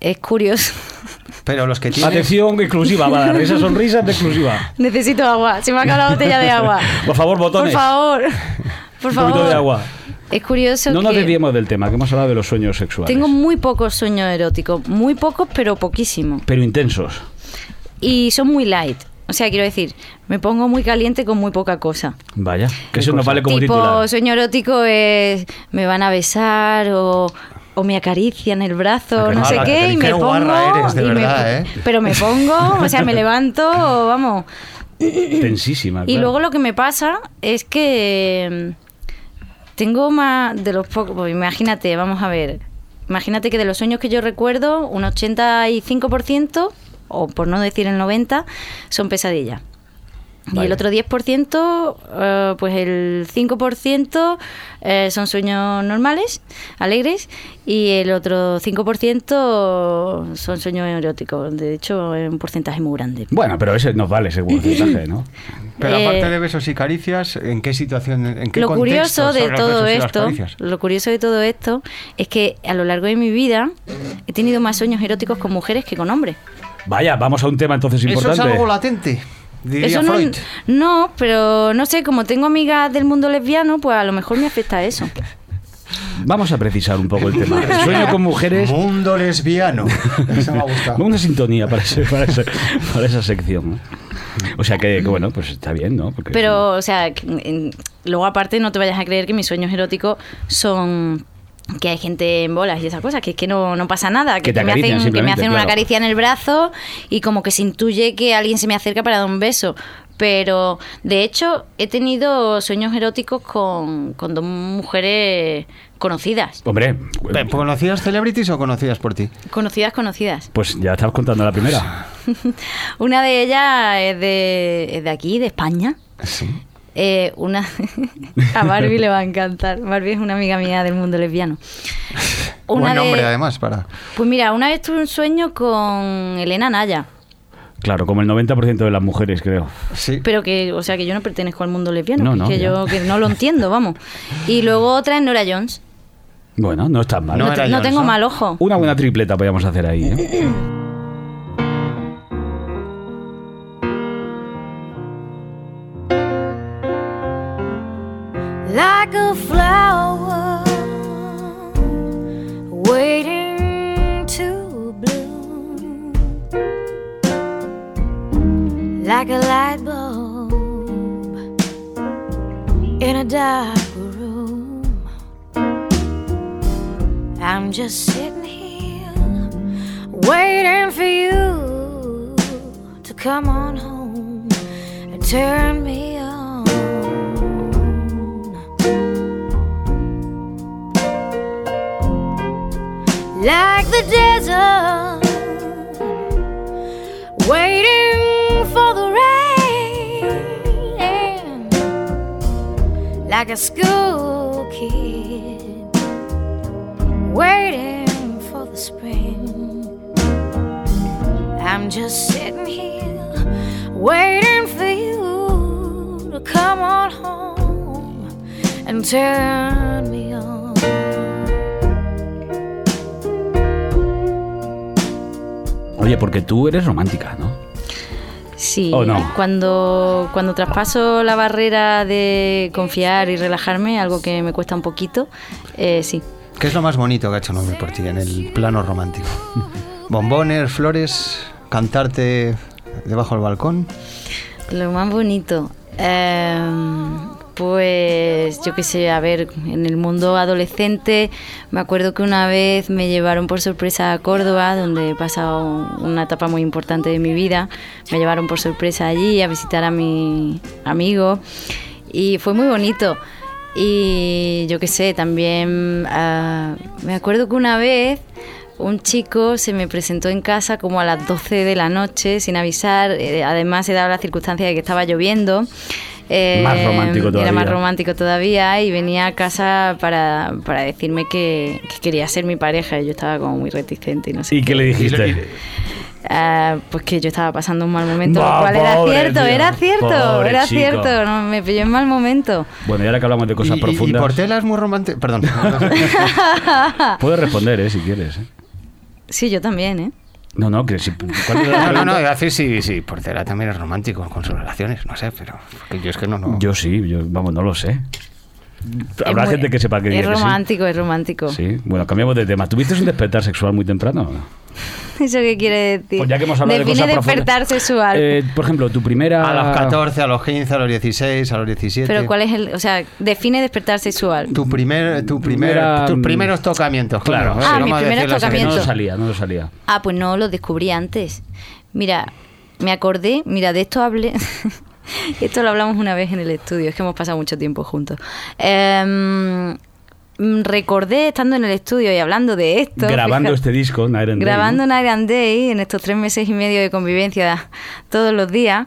es curioso. Pero los que tienes... Atención exclusiva, va a dar esa sonrisa de exclusiva. Necesito agua. Se me ha acabado la botella de agua. Por favor, Por botones. favor. Por Un favor. poquito de agua. Es curioso No nos que desviemos del tema, que hemos hablado de los sueños sexuales. tengo muy pocos sueños eróticos. Muy pocos, pero poquísimos. Pero intensos. Y son muy light. O sea, quiero decir, me pongo muy caliente con muy poca cosa. Vaya, que eso nos vale como tipo, titular. sueño erótico es me van a besar o, o me acarician el brazo, Ah, no sé qué, y me pongo. eres, de me- ¿eh? Pero me pongo, o sea, me <laughs> levanto, vamos. Tensísima. Y claro. luego lo que me pasa es que tengo más de los pocos. pues imagínate, vamos a ver. Imagínate que de los sueños que yo recuerdo, un 85%, o por no decir el 90%, son pesadillas. Y Vale. el otro 10%, eh, pues el 5% eh, son sueños normales, alegres, y el otro 5% son sueños eróticos. De hecho, es un porcentaje muy grande. Bueno, pero ese nos vale ese porcentaje, ¿no? <laughs> Pero Eh, aparte de besos y caricias, ¿en qué situación, en qué lo contexto curioso de todo esto, lo curioso de todo esto es que a lo largo de mi vida he tenido más sueños eróticos con mujeres que con hombres. Vaya, vamos a un tema entonces Eso importante. es algo latente, diría Eso no, Freud. no, pero no sé, como tengo amigas del mundo lesbiano, pues a lo mejor me afecta eso. Vamos a precisar un poco el tema. El <laughs> sueño con mujeres. Mundo lesbiano. Eso me ha gustado. Una sintonía para, ese- para, ese- para esa sección. ¿no? O sea que, que, bueno, pues está bien, ¿no? Porque Pero, o sea, que, en- luego aparte no te vayas a creer que mis sueños eróticos son que hay gente en bolas y esas cosas, que es que no, no pasa nada, Que que, te me hacen, que me hacen una claro. caricia en el brazo y como que se intuye que alguien se me acerca para dar un beso. Pero, de hecho, he tenido sueños eróticos con, con dos mujeres conocidas. Hombre, ¿Conocías celebrities o conocías por ti? Conocidas, conocidas. pues ya estabas contando la primera. <laughs> Una de ellas es de, es de aquí, de España. Sí. Eh, una <laughs> a Barbie le va a encantar. Barbie es una amiga mía del mundo lesbiano. <laughs> Buen Una nombre, de- además, para... Pues mira, una vez tuve un sueño con Elena Naya, Claro, como el 90% de las mujeres, creo. Sí. pero que, o sea, que yo no pertenezco al mundo lesbiano, No, no, que ya. yo que no lo entiendo, vamos. Y luego otra es Nora Jones. Bueno, no está mal. No No, te- tengo ¿no? mal ojo. Una buena tripleta podríamos hacer ahí. ¿eh? <coughs> like a flower waiting to bloom, like a light bulb in a dark room. I'm just sitting here waiting for you to come on home and turn me like the desert, waiting for the rain, like a school kid, waiting for the spring. I'm just sitting here, waiting for you to come on home and turn me on. Oye, porque tú eres romántica, ¿no? Sí, ¿O no? cuando, cuando traspaso la barrera de confiar y relajarme, algo que me cuesta un poquito, eh, sí. ¿Qué es lo más bonito que ha hecho un hombre por ti en el plano romántico? <laughs> ¿Bombones, flores, cantarte debajo del balcón? Lo más bonito. em, pues yo qué sé, a ver, en el mundo adolescente me acuerdo que una vez me llevaron por sorpresa a Córdoba, donde he pasado una etapa muy importante de mi vida. Me llevaron por sorpresa allí a visitar a mi amigo y fue muy bonito. Y yo qué sé, también ah, me acuerdo que una vez un chico se me presentó en casa como a las 12 de la noche sin avisar. Eh, además, he dado la circunstancia de que estaba lloviendo. Eh, Más romántico Era más todavía. romántico todavía y venía a casa para, para decirme que, que quería ser mi pareja y yo estaba como muy reticente y no sé. ¿Y qué le dijiste? Ah, pues que yo estaba pasando un mal momento, Bah, lo cual era cierto, tío, era cierto, pobre era chico. cierto, no, me pilló en mal momento. Bueno, y ahora que hablamos de cosas y, y- profundas, y Portela es muy romántico. Perdón. <laughs> puedes responder, ¿eh? Si quieres. ¿eh? Sí, yo también, ¿eh? No, no, que si... ¿cuál era la <laughs> No, no, no, decir sí, sí, Portela también es romántico con sus relaciones, no sé, pero yo es que no, no. Yo sí, yo, vamos, no lo sé. Habrá muy- gente que sepa que Es diga que sí. romántico, es romántico. Sí, bueno, cambiamos de tema. ¿Tuviste un despertar sexual muy temprano? <laughs> ¿Eso qué quiere decir? Pues ya que hemos hablado Define de cosas despertar profundas. sexual. Eh, por ejemplo, tu primera... A los 14, a los 15, a los 16, a los 17. Pero ¿cuál es el...? O sea, define despertar sexual. Tu primer, tu primer, Primera- tus primeros tocamientos, claro. Claro. Ah, mis primeros no tocamientos. nos salía, no nos salía. Ah, pues no, lo descubrí antes. Mira, me acordé, mira, de esto hablé. <laughs> <laughs> esto lo hablamos una vez en el estudio, es que hemos pasado mucho tiempo juntos. Em, recordé estando en el estudio y hablando de esto. Grabando fíjate, este disco, Night and Day, Grabando ¿no? Night and Day en estos tres meses y medio de convivencia todos los días.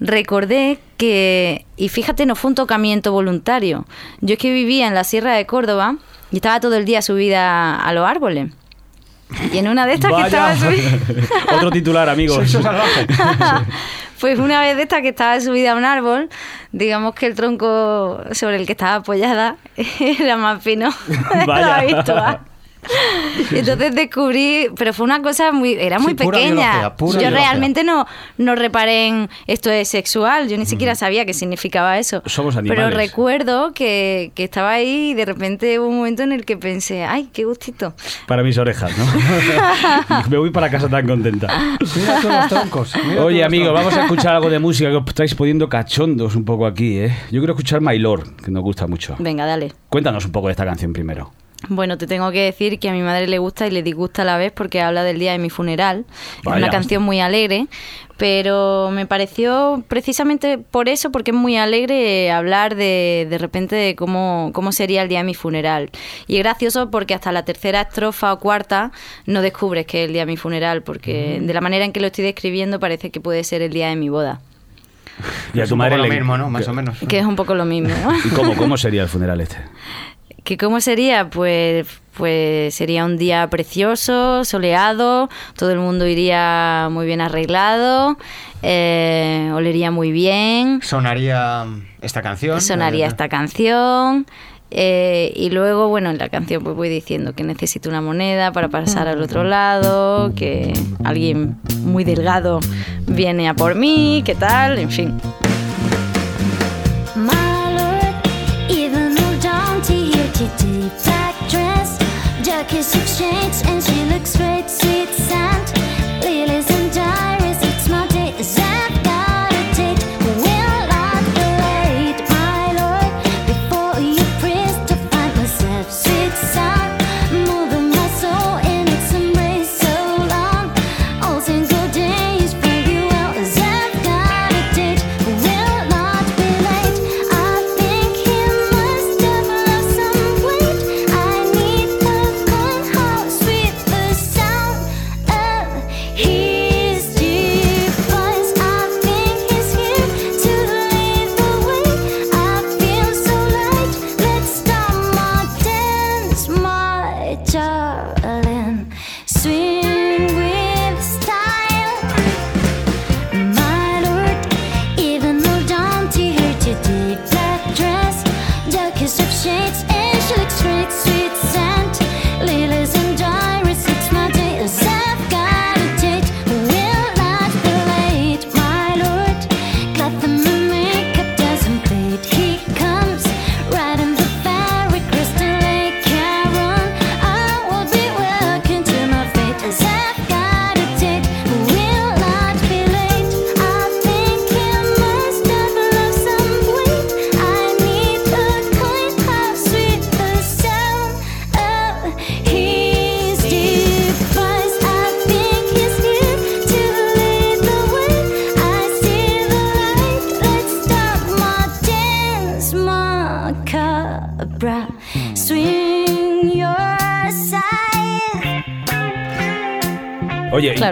Recordé que, y fíjate, no fue un tocamiento voluntario. Yo es que vivía en la Sierra de Córdoba y estaba todo el día subida a los árboles. Y en una de estas que estaba subida. <laughs> Otro titular, amigos. <laughs> Sexo salvaje. Pues una vez de esta que estaba subida a un árbol, digamos que el tronco sobre el que estaba apoyada <laughs> era más fino <laughs> de. <laughs> entonces descubrí, pero fue una cosa muy, era muy Sí, pura pequeña. biología, pura yo biología. realmente no, no reparé en esto es sexual, yo ni siquiera sabía qué significaba eso. Somos Pero animales. recuerdo que, que estaba ahí y de repente hubo un momento en el que pensé, ay, qué gustito. Para mis orejas, ¿no? <laughs> <laughs> Me voy para casa tan contenta. Mira todos los troncos. mira todos Oye, amigo, troncos. vamos a escuchar algo de música que os estáis poniendo cachondos un poco aquí, ¿eh? Yo quiero escuchar My Lord, que nos gusta mucho. Venga, dale. Cuéntanos un poco de esta canción primero. Bueno, te tengo que decir que a mi madre le gusta y le disgusta a la vez porque habla del día de mi funeral. Es una canción muy alegre, pero me pareció precisamente por eso, porque es muy alegre hablar de, de repente de cómo, cómo sería el día de mi funeral. Y es gracioso porque hasta la tercera estrofa o cuarta no descubres que es el día de mi funeral, porque de la manera en que lo estoy describiendo parece que puede ser el día de mi boda. Y a Es tu un madre poco lo le- mismo, ¿no? Más o menos. Que es un poco lo mismo, ¿no? <laughs> ¿Y cómo, cómo sería el funeral este? ¿Que cómo sería? Pues, pues sería un día precioso, soleado, todo el mundo iría muy bien arreglado, eh, olería muy bien, Sonaría esta canción. sonaría Eh, esta canción. eh, y luego, bueno, en la canción pues voy diciendo que necesito una moneda para pasar al otro lado, que alguien muy delgado viene a por mí, qué tal, en fin. She deep black dress, jackets exchange, and she looks great.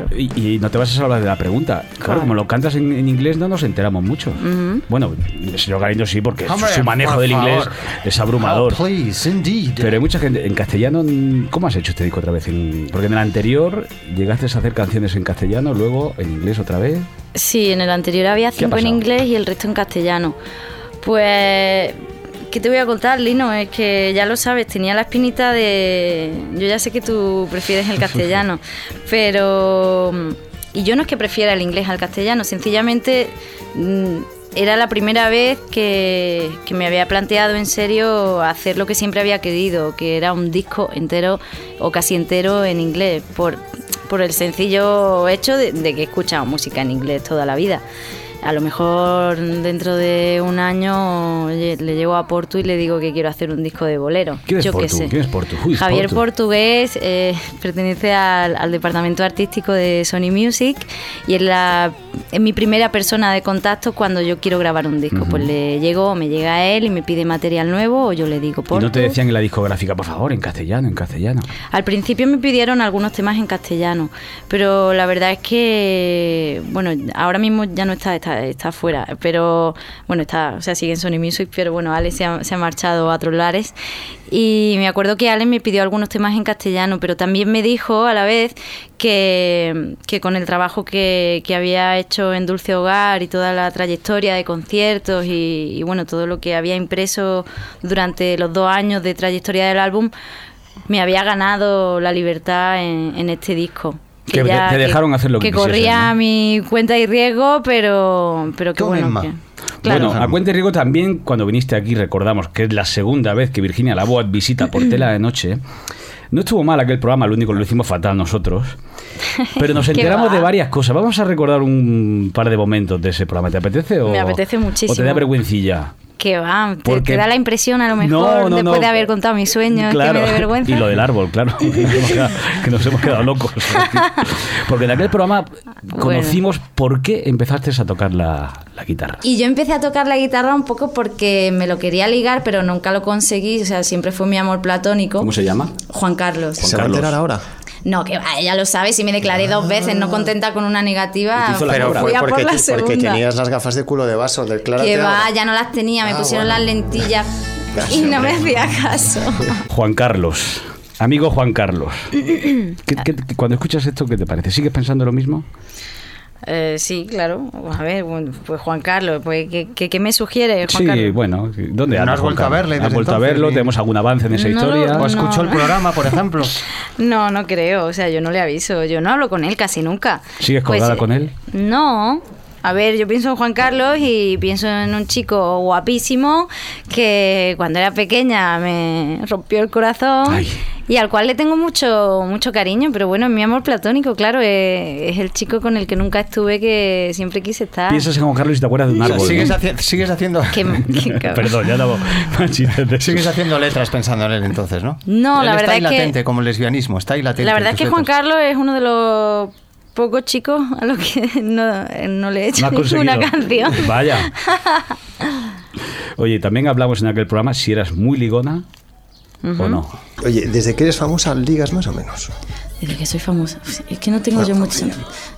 Claro. y, y no te vas a hablar de la pregunta. Claro, como lo cantas en, en inglés no nos enteramos mucho. Bueno, el señor Galindo sí, porque su- Hombre, su manejo por del inglés favor. es abrumador. Oh, please, indeed. Pero hay mucha gente en castellano. ¿Cómo has hecho este disco otra vez? En- porque en el anterior llegaste a hacer canciones en castellano, luego en inglés otra vez. Sí, en el anterior había ¿Qué ha cinco en inglés y el resto en castellano. Pues, ¿qué te voy a contar, Lino? Es que ya lo sabes, tenía la espinita de... Yo ya sé que tú prefieres el castellano, <laughs> pero... Y yo no es que prefiera el inglés al castellano, sencillamente mm, era la primera vez que, que me había planteado en serio hacer lo que siempre había querido, que era un disco entero o casi entero en inglés, por, por el sencillo hecho de, de que he escuchado música en inglés toda la vida. A lo mejor dentro de un año le llego a Portu y le digo que quiero hacer un disco de bolero. ¿Quién es Yo qué sé. ¿Quién es Portu? Javier Portu? Portugués eh, pertenece al, al departamento artístico de Sony Music y es, la, es mi primera persona de contacto cuando yo quiero grabar un disco. Pues le llego, me llega a él y me pide material nuevo o yo le digo Y Portu. no te decían en la discográfica, por favor, en castellano, en castellano. Al principio me pidieron algunos temas en castellano, pero la verdad es que, bueno, ahora mismo ya no está, está, está fuera, pero bueno, está, o sea, sigue en Sony Music, pero bueno, Ale se ha, se ha marchado a otros lares. Y me acuerdo que Ale me pidió algunos temas en castellano, pero también me dijo a la vez que, que con el trabajo que, que había hecho en Dulce Hogar y toda la trayectoria de conciertos y, y bueno, todo lo que había impreso durante los dos años de trayectoria del álbum, me había ganado la libertad en, en este disco. Que te- te dejaron hacer lo que quisieras, corría ¿no? a mi cuenta y riesgo, pero, pero que bueno. que- claro. Bueno, a cuenta y riesgo también, cuando viniste aquí, recordamos que es la segunda vez que Virginia Laboat visita Portela de Noche. No estuvo mal aquel programa, lo único que lo hicimos fatal nosotros. <laughs> Pero nos ¿Qué enteramos de varias cosas. Vamos a recordar un par de momentos de ese programa. ¿Te apetece o Me apetece ¿O te muchísimo. da vergüencilla? que va, te, Porque- te da la impresión a lo No, mejor no, después no. de haber contado mis sueños Claro. que me dé vergüenza. Y lo del árbol, claro. <laughs> que, nos hemos quedado, que nos hemos quedado locos. Porque en aquel programa conocimos por qué empezaste a tocar la, la guitarra. Y yo empecé a tocar la guitarra un poco porque me lo quería ligar, pero nunca lo conseguí. O sea, siempre fue mi amor platónico. ¿Cómo se llama? Juan Carlos. ¿Se va a Carlos. enterar ahora? No, que va, ella lo sabe. Si me declaré dos veces, no contenta con una negativa, Pero fue a por porque, la porque tenías las gafas de culo de vaso, del claro. Que va, ya no las tenía, me Ah, pusieron bueno. las lentillas y no me hacía caso. <laughs> Juan Carlos. Amigo Juan Carlos. ¿Qué- qué- cuando escuchas esto, ¿qué te parece? ¿Sigues pensando lo mismo? Eh, sí, claro. A ver, pues Juan Carlos, pues ¿qué, qué- qué me sugiere Juan sí, Carlos? bueno. ¿Dónde ¿No has Juan vuelto a verle ¿Has vuelto a verlo? ¿Tenemos algún avance en esa No lo- historia? ¿O No, escuchó el programa, por ejemplo? <laughs> No, no creo. O sea, yo no le aviso. Yo no hablo con él casi nunca. ¿Sigues Pues, colgada eh, con él? No. A ver, yo pienso en Juan Carlos y pienso en un chico guapísimo que cuando era pequeña me rompió el corazón Ay. y al cual le tengo mucho mucho cariño, pero bueno, es mi amor platónico, claro, es, es el chico con el que nunca estuve que siempre quise estar. Piensas en Juan Carlos y te acuerdas de un árbol. sigues, ¿no? haci- sigues haciendo... <laughs> <laughs> Perdón, ya de esos. Sigues haciendo letras pensando en él entonces, ¿no? No, Él la está verdad ahí es que- latente, como el lesbianismo, está ahí latente. La verdad es que Juan. Carlos es uno de los pocos chicos a los que <laughs> no, no le he hecho No ninguna canción. <laughs> Vaya. <laughs> Oye, también hablamos en aquel programa si eras muy ligona o no. Oye, ¿desde que eres famosa ligas más o menos? Desde que soy famosa. Es que no tengo yo mucho.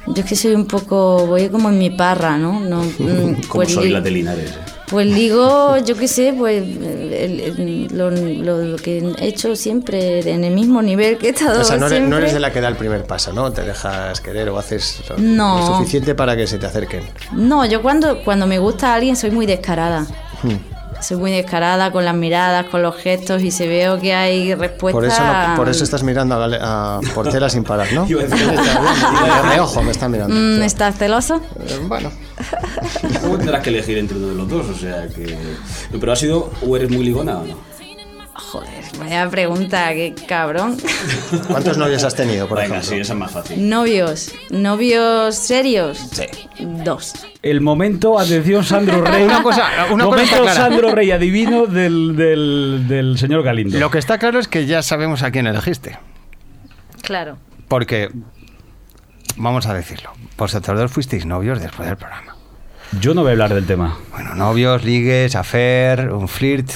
Yo es que soy un poco. Voy como en mi parra, ¿no? no mm, pues li- Linares. Pues digo, yo qué sé, pues el- el- lo, lo- lo que he hecho siempre en el mismo nivel que he estado O sea, no eres, no eres de la que da el primer paso, ¿no? Te dejas querer o haces lo, No. lo suficiente para que se te acerquen. No, yo cuando, cuando me gusta a alguien soy muy descarada. Hmm. Soy muy descarada con las miradas, con los gestos y se veo que hay respuesta. Por eso, no- por eso estás mirando a, Gale- a Portela sin parar, ¿no? <laughs> <laughs> De reojo me está mirando. Mm, ¿Estás celoso? Eh, Bueno, <laughs> Luego tendrás que elegir entre uno de los dos, o sea que... Pero ha sido, o eres muy ligona o no. Joder, vaya pregunta, qué cabrón. <laughs> ¿cuántos novios has tenido, por Venga, ejemplo? sí, esa es más fácil. Novios, novios serios. Sí. Dos. El momento, atención, Sandro Rey. Una cosa- una cosa momento, está clara. Sandro Rey, adivino del, del, del señor Galindo. Lo que está claro es que ya sabemos a quién elegiste. Claro. Porque, vamos a decirlo, vosotros dos fuisteis novios después del programa. Yo no voy a hablar del tema. Bueno, novios, ligues, affair, un flirt.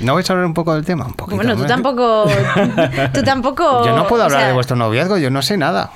¿No vais a hablar un poco del tema? Un poquito Bueno, tú tampoco. <laughs> Tú tampoco. Yo no puedo o hablar sea, de vuestro noviazgo, yo no sé nada.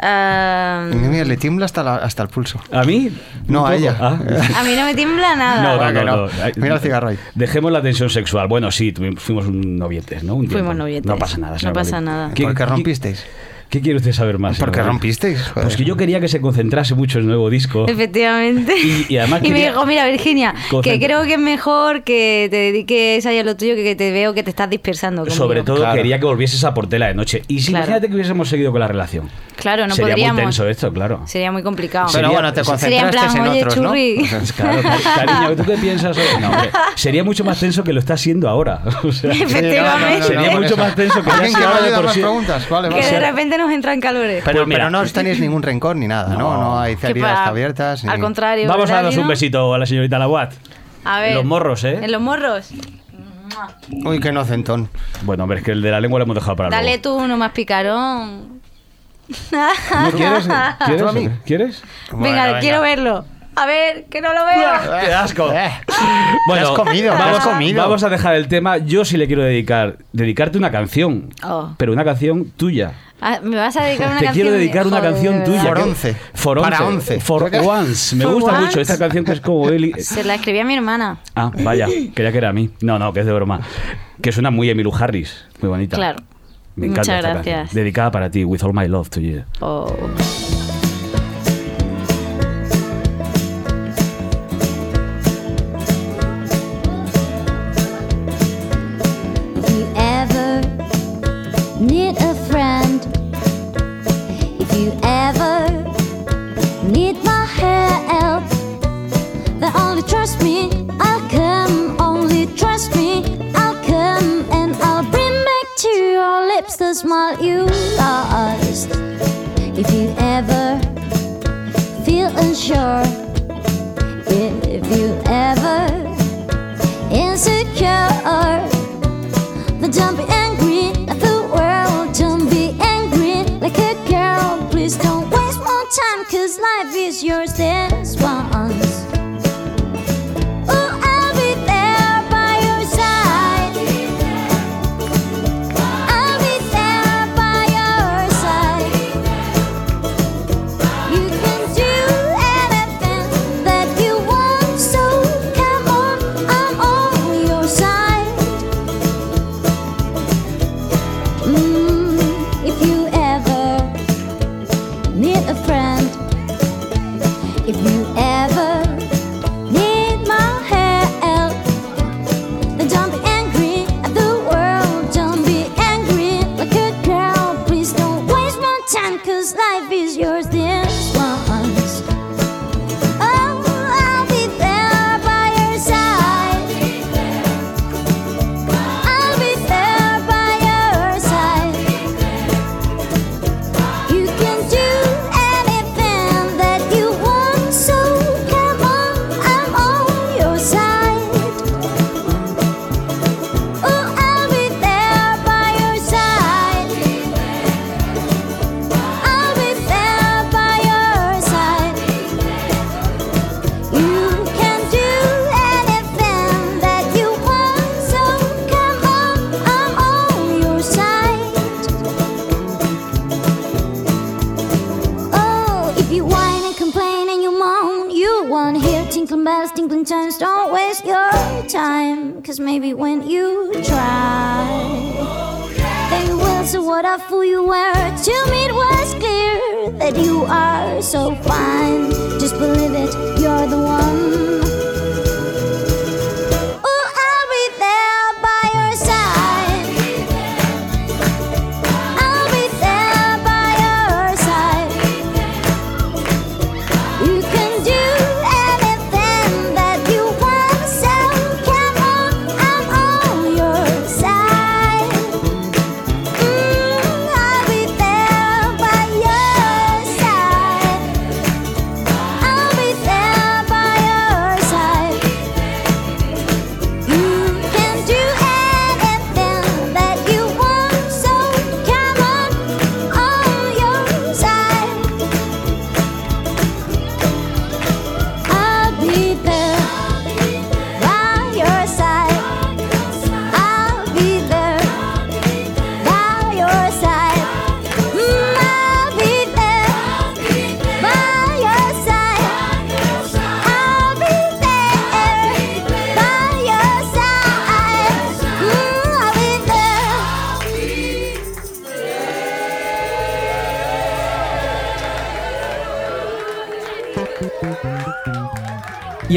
Ah, Mira, le tiembla hasta, la- hasta el pulso. ¿A mí? No, a ella. Ah. a mí no me tiembla nada. No, ¿Verdad no, no, Mira el cigarro ahí. Dejemos la tensión sexual. Bueno, sí, tuvimos- fuimos un novientes, ¿no? Un. Fuimos novientes. No pasa nada. No pasa nada. ¿Por qué rompisteis? ¿Qué quiere usted saber más? ¿Por qué rompisteis? Joder. Pues que yo quería que se concentrase mucho en el nuevo disco. Efectivamente. Y- y además <laughs> me quería- dijo, mira, Virginia, que creo que es mejor que te dediques ahí a lo tuyo que que te veo que te estás dispersando. conmigo". Sobre todo Claro. quería que volvieses a Portela de noche. Y si Claro. imagínate que hubiésemos seguido con la relación. Claro, no Sería podríamos. muy tenso esto, claro. Sería muy complicado. Pero bueno, te Sería en concentraste plan, en oye, otros, ¿no? churri. <laughs> Claro, <laughs> cari- cariño, ¿tú qué piensas? hoy? No, hombre, sería mucho más tenso que lo está siendo ahora. <laughs> O sea, Efectivamente. Sería mucho más tenso que ya ¿Alguien sea quiere ahora de por más sí. preguntas? Vale, Que vale. de repente nos entran calores. Pero, Pues mira. pero no os tenéis ningún rencor ni nada, ¿no? No. No, hay heridas abiertas. ni- Al contrario. Vamos a ¿verdad, darnos un besito a la señorita Laguat. A ver. Los morros, ¿eh? En los morros. Uy, qué inocentón. Bueno, hombre, es que el de la lengua lo hemos dejado para Dale luego. tú uno más picarón. ¿No quieres? <laughs> ¿Quieres? ¿Tú a mí? ¿Quieres? venga, venga. quiero verlo. A ver, que no lo veo. ¡Qué asco! Eh, te has comido, te vamos, has comido. vamos a dejar el tema. Yo sí le quiero dedicar, dedicarte una canción, Oh. pero una canción tuya. Ah, ¿Me vas a dedicar una Te canción? quiero dedicar una Joder, canción de tuya. For que- once. For Para once. once. For once. Me For gusta once. mucho esta canción que es como <laughs> Eli. Se la escribí a mi hermana. Ah, vaya, creía que era a mí. No, no, que es de broma. Que suena muy Emilu Harris, muy bonita. Claro. Me encanta Muchas esta gracias. canción. Dedicada para ti, With All My Love to You. Oh. Smile you lost. If you ever feel unsure, if you ever insecure. But don't be angry at the world. Don't be angry like a girl. Please don't waste more time, cause life is yours this once.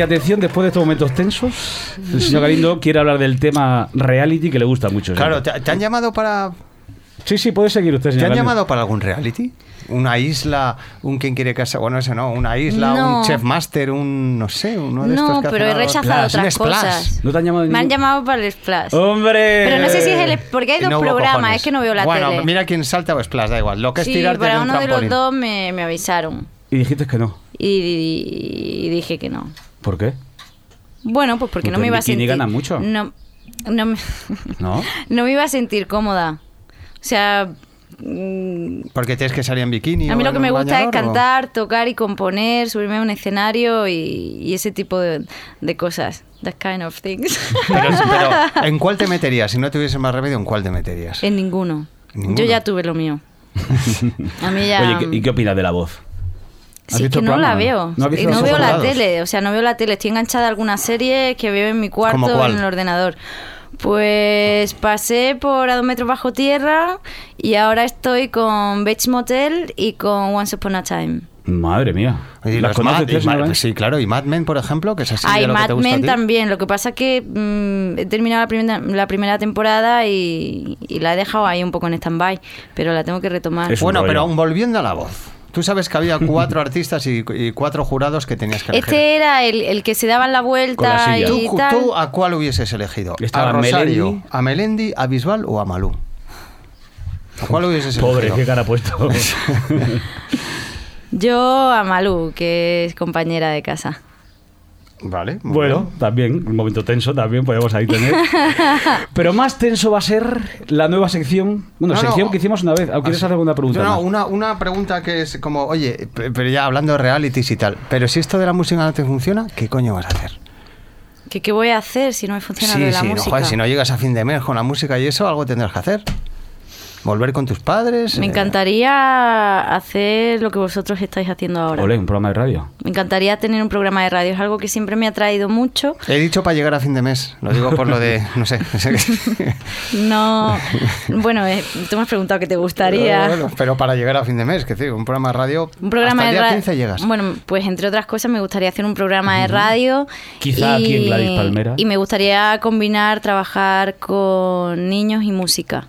Y atención, después de estos momentos tensos, el señor Galindo quiere hablar del tema reality que le gusta mucho. Claro. ¿te, te han llamado para, Sí, sí, puede seguir usted, ¿Te señor han Galindo. llamado para algún reality? ¿Una isla? ¿Un quien quiere casar? Bueno, ese no. ¿Una isla? No. ¿Un chef master? ¿Un no sé? Uno de estos No, que pero he rechazado Splash, un otras splash. cosas. ¿No te han llamado Me han llamado para el Splash. ¡Hombre! Pero no sé si es el... Porque hay dos no programas, cojones. es que no veo la bueno, tele. mira quién salta o splash, da igual. Lo que es sí, tirarte para de un uno de los dos me, me avisaron. Y dijiste que no. Y, y- y dije que no. ¿Por qué? Bueno, pues porque no me iba a bikini sentir... gana mucho. No, no, me, ¿No? <laughs> no me iba a sentir cómoda. O sea... mm, Porque tienes que salir en bikini. A mí lo que me gusta es o- cantar, tocar y componer, subirme a un escenario y, y ese tipo de, de cosas. That kind of things. <laughs> Pero, pero, ¿en cuál te <laughs> meterías? Si no tuvieses más remedio, ¿en cuál te meterías? en ninguno. ¿Ninguno? Yo ya tuve lo mío. A mí ya... Oye, ¿qué- ¿y qué opinas de la voz? ¿Has Sí, es visto que no la veo. ¿No y no veo la tele, o sea, no veo la tele. Estoy enganchada a alguna serie que veo en mi cuarto en el ordenador. Pues pasé por A dos metros bajo tierra y ahora estoy con Bates Motel y con Once Upon a Time. Madre mía. Y ¿Las conoces, Mad- tío, y señor Mad- Galindo? sí, claro. Y Mad Men, por ejemplo, que es así Hay de lo que Mad te gusta a Men ti. también. Lo que pasa que mm, he terminado la primera, la primera temporada y, y la he dejado ahí un poco en stand-by, pero la tengo que retomar. Es Bueno, pero aún volviendo a la voz. Tú sabes que había cuatro <laughs> artistas y, y cuatro jurados que tenías que elegir. Este era el, el que se daban la vuelta y ¿Tú, tal. tú a cuál hubieses elegido? Estaba ¿A Rosario, Melendi. a Melendi, a Bisbal o a Malú? ¿A cuál hubieses Pobre, elegido? qué cara ha puesto. <laughs> Yo a Malú, que es compañera de casa. Vale, muy bueno, bien. también, un momento tenso también podemos ahí tener. <laughs> Pero más tenso va a ser la nueva sección. Bueno, No, no. sección que hicimos una vez. ¿O ¿Quieres Así- hacer alguna pregunta? No, no, una, una pregunta que es como, oye, pe- pero ya hablando de realities y tal, pero si esto de la música no te funciona, ¿qué coño vas a hacer? ¿Qué, qué voy a hacer si no me funciona lo de la sí, no, música? joder, si no llegas a fin de mes con la música y eso, algo tendrás que hacer. Volver con tus padres. Me eh, encantaría hacer lo que vosotros estáis haciendo ahora. Olé, un programa de radio. Me encantaría tener un programa de radio. Es algo que siempre me ha traído mucho. He dicho para llegar a fin de mes, lo digo por lo de, no sé. <laughs> No. Bueno, eh, tú me has preguntado qué te gustaría. Bueno, pero para llegar a fin de mes, que decir, un programa de radio. Un programa hasta el de día ra- 15 llegas. Bueno, pues entre otras cosas me gustaría hacer un programa de radio. Quizá aquí en Gladys Palmera. Y me gustaría combinar trabajar con niños y música.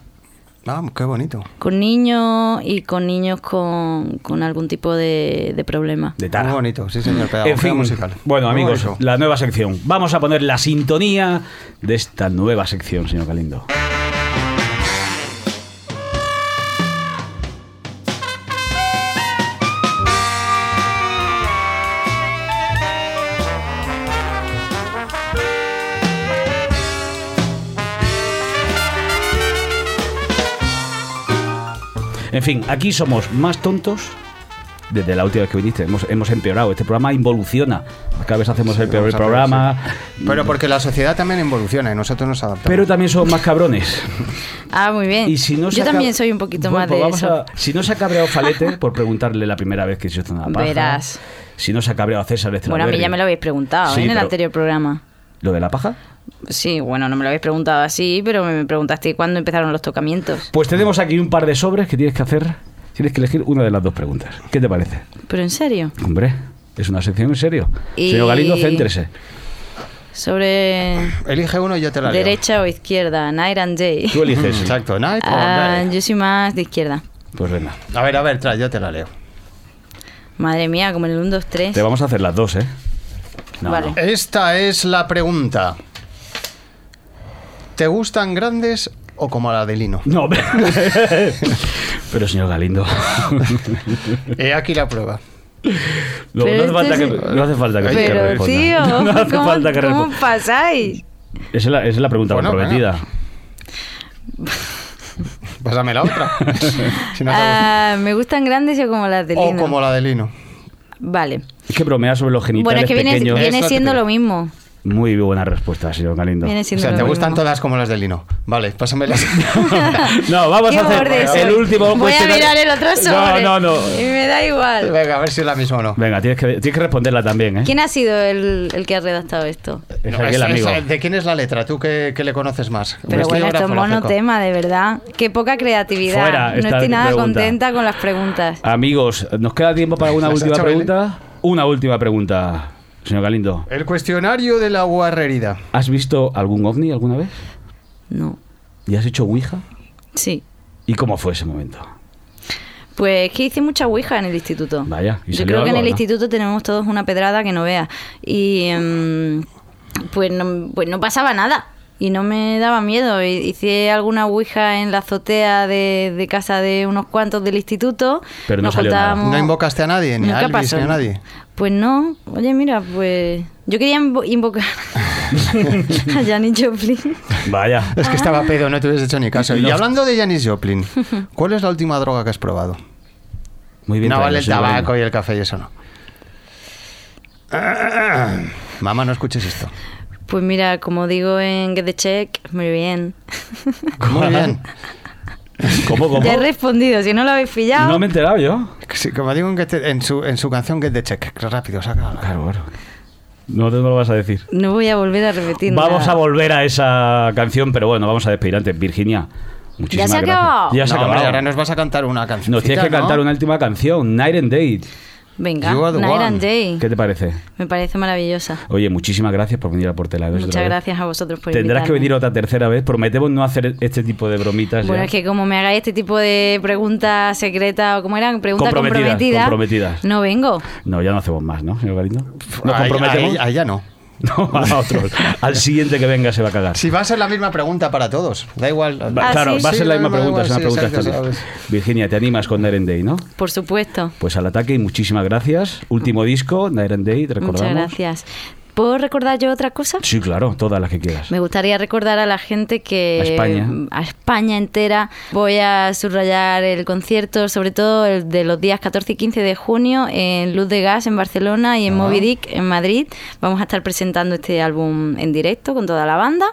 Ah, qué bonito. Con niños y con niños con, con algún tipo de, de problema. De. Muy bonito, sí señor, pedagogía En fin, musical. bueno Muy amigos, bonito. la nueva sección. Vamos a poner la sintonía de esta nueva sección, señor Galindo. En fin, aquí somos más tontos desde la última vez que viniste. Hemos, hemos empeorado. Este programa involuciona. Cada vez hacemos el peor programa. Pero porque la sociedad también evoluciona y nosotros nos adaptamos. Pero también somos más cabrones. Ah, muy bien. Y si no se Yo también soy un poquito Bueno, más pues de vamos eso. a- Si no se ha cabreado Falete por preguntarle la primera vez que se hizo una paja. Verás. Si no se ha cabreado César Bueno, a mí ya me lo habéis preguntado Sí, ¿eh? en el anterior programa. ¿Lo de la paja? Sí, bueno, no me lo habéis preguntado así, pero me preguntaste cuándo empezaron los tocamientos. Pues tenemos aquí un par de sobres que tienes que hacer. Tienes que elegir una de las dos preguntas. ¿Qué te parece? ¿Pero en serio? Hombre, es una sección en serio. Y- Señor Galindo, céntrese. Sobre Elige uno y yo te la leo. derecha o izquierda, night and day. Tú eliges. Exacto, night day. yo soy más de izquierda. Pues venga. A ver, a ver, trae, yo te la leo. Madre mía, como en el 1, 2, 3. Te vamos a hacer las dos, ¿eh? No, Vale. no. Esta es la pregunta. ¿Te gustan grandes o como la de Lino? No, hombre. <laughs> Pero señor Galindo. He aquí la prueba. No, Pero no hace falta este que, es- no hace falta que, que Pero, responda. tío, <laughs> no hace ¿cómo, falta que cómo responda. pasáis? Esa es la, esa es la pregunta Bueno, comprometida. <laughs> Pásame la otra. Si no Ah, ¿Me gustan grandes o como las de gusta. o Lino? como la de Lino. Vale. Es que bromea sobre los genitales Bueno, es que viene, pequeños. viene siendo lo mismo. Muy buena respuesta, señor Galindo. O sea, ¿te mismo. gustan todas como las de Lino? Vale, pásame las. <laughs> No, vamos a hacer el último Voy a mirar el otro sobre. No, no, no. Y me da igual. Venga, a ver si es la misma o no. Venga, tienes que, tienes que responderla también, ¿eh? ¿Quién ha sido el, el que ha redactado esto? Es No, aquel es- amigo. es- ¿De quién es la letra? ¿Tú que, le conoces más? ¿Un Pero bueno, esto es monotema, de verdad. Qué poca creatividad. Fuera no estoy nada pregunta. contenta con las preguntas. Amigos, ¿nos queda tiempo para una ¿Las has última pregunta? Una última pregunta, señor Galindo. El cuestionario de la guarrerida. ¿Has visto algún ovni alguna vez? No. ¿Y has hecho Ouija? Sí. ¿Y cómo fue ese momento? Pues que hice mucha ouija en el instituto. Vaya, ¿y Yo creo que en algo, el no? instituto tenemos todos una pedrada que no veas. Y em, pues, no, pues no pasaba nada. Y no me daba miedo. Hice alguna ouija en la azotea de, de casa de unos cuantos del instituto. Pero no Nos salió nada. ¿No invocaste a nadie? Ni a Elvis, pasó. ni a nadie. Pues no. Oye, mira, pues yo quería invo- invocar <laughs> a Janis Joplin. Vaya. Es que estaba pedo, no te hubieras hecho ni caso. Y hablando de Janis Joplin, <laughs> ¿cuál es la última droga que has probado? Muy bien. no vale el tabaco y el café y eso no. <coughs> Mamá, no escuches esto. Pues mira, como digo en Get the Check, muy bien. Muy bien. <laughs> <laughs> ¿Cómo, cómo? Ya he respondido, si no lo habéis pillado. No me he enterado yo. Sí, como digo en, su, en su canción Get the Check. Rápido, saca. Claro, claro. No te lo vas a decir. No voy a volver a repetir Vamos nada. a volver a esa canción, pero bueno, vamos a despedir antes. Virginia, muchísimas se ha gracias. acabado? Ya se ha No, hombre, acabado. ahora nos vas a cantar una canción. Nos tienes que cantar una última canción, Night and Day. Venga, You are the Night one. and Day. ¿Qué te parece? Me parece maravillosa. Oye, muchísimas gracias por venir a Portela. de Noche Muchas otra vez. gracias a vosotros por Tendrás que venir otra tercera vez. Prometemos no hacer este tipo de bromitas. Bueno, ya. es que como me hagáis este tipo de preguntas secretas o como eran, preguntas Comprometidas, comprometidas, comprometidas. no vengo. No, ya no hacemos más, ¿no, señor Galindo? ¿Nos A comprometemos? ella- a ella no. <laughs> No, a otros. Al siguiente que venga se va a cagar. Si va a ser la misma pregunta para todos, da igual. Va- Ah, claro, ¿sí? va a ser Sí, la misma igual, pregunta, es una sí, pregunta exacto, estándar. sabes. Virginia, te animas con Night and Day, ¿no? Por supuesto. Pues al ataque y muchísimas gracias. Último disco, Night and Day, te recordamos. Muchas gracias. ¿Puedo recordar yo otra cosa? Sí, claro, todas las que quieras. Me gustaría recordar a la gente que A España. a España entera voy a subrayar el concierto, sobre todo el de los días 14 y 15 de junio en Luz de Gas en Barcelona y en Moby Dick en Madrid. Vamos a estar presentando este álbum en directo con toda la banda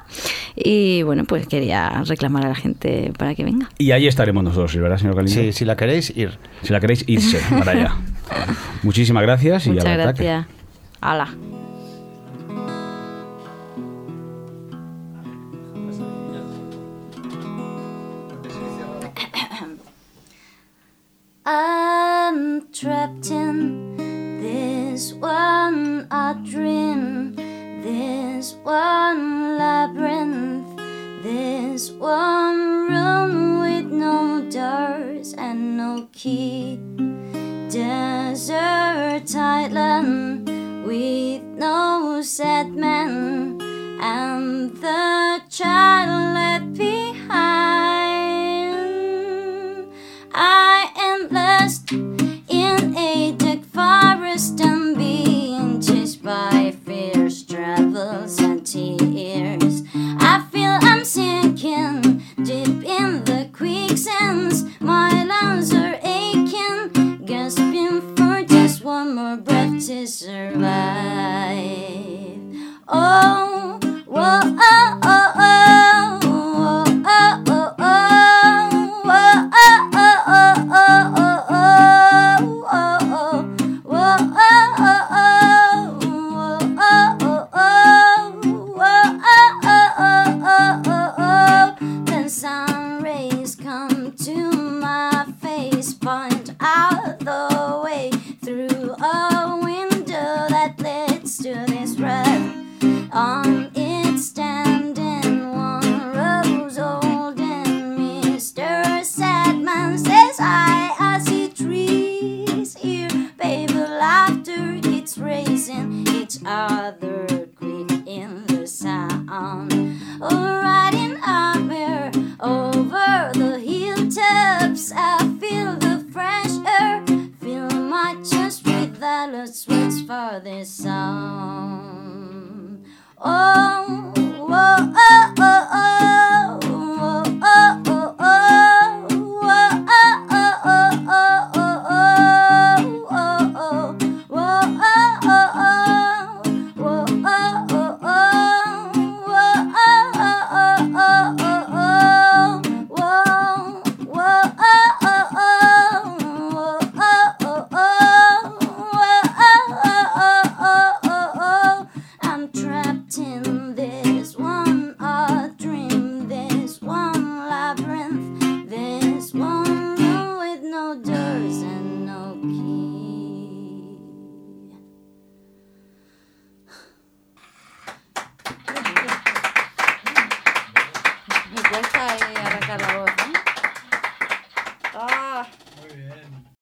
y bueno, pues quería reclamar a la gente para que venga. Y ahí estaremos nosotros, ¿verdad, señor Galindo? Sí, si la queréis, ir. Si la queréis, irse para allá. <laughs> Muchísimas gracias y Muchas al ataque. gracias. Hala. I'm trapped in this one a dream, this one labyrinth, this one room with no doors and no key. Desert island with no set men and the child left behind. In a dark forest and being chased by fierce travels and tears. I feel I'm sinking deep in the quicksands. My lungs are aching, gasping for just one more breath to survive. Oh, whoa, oh, oh,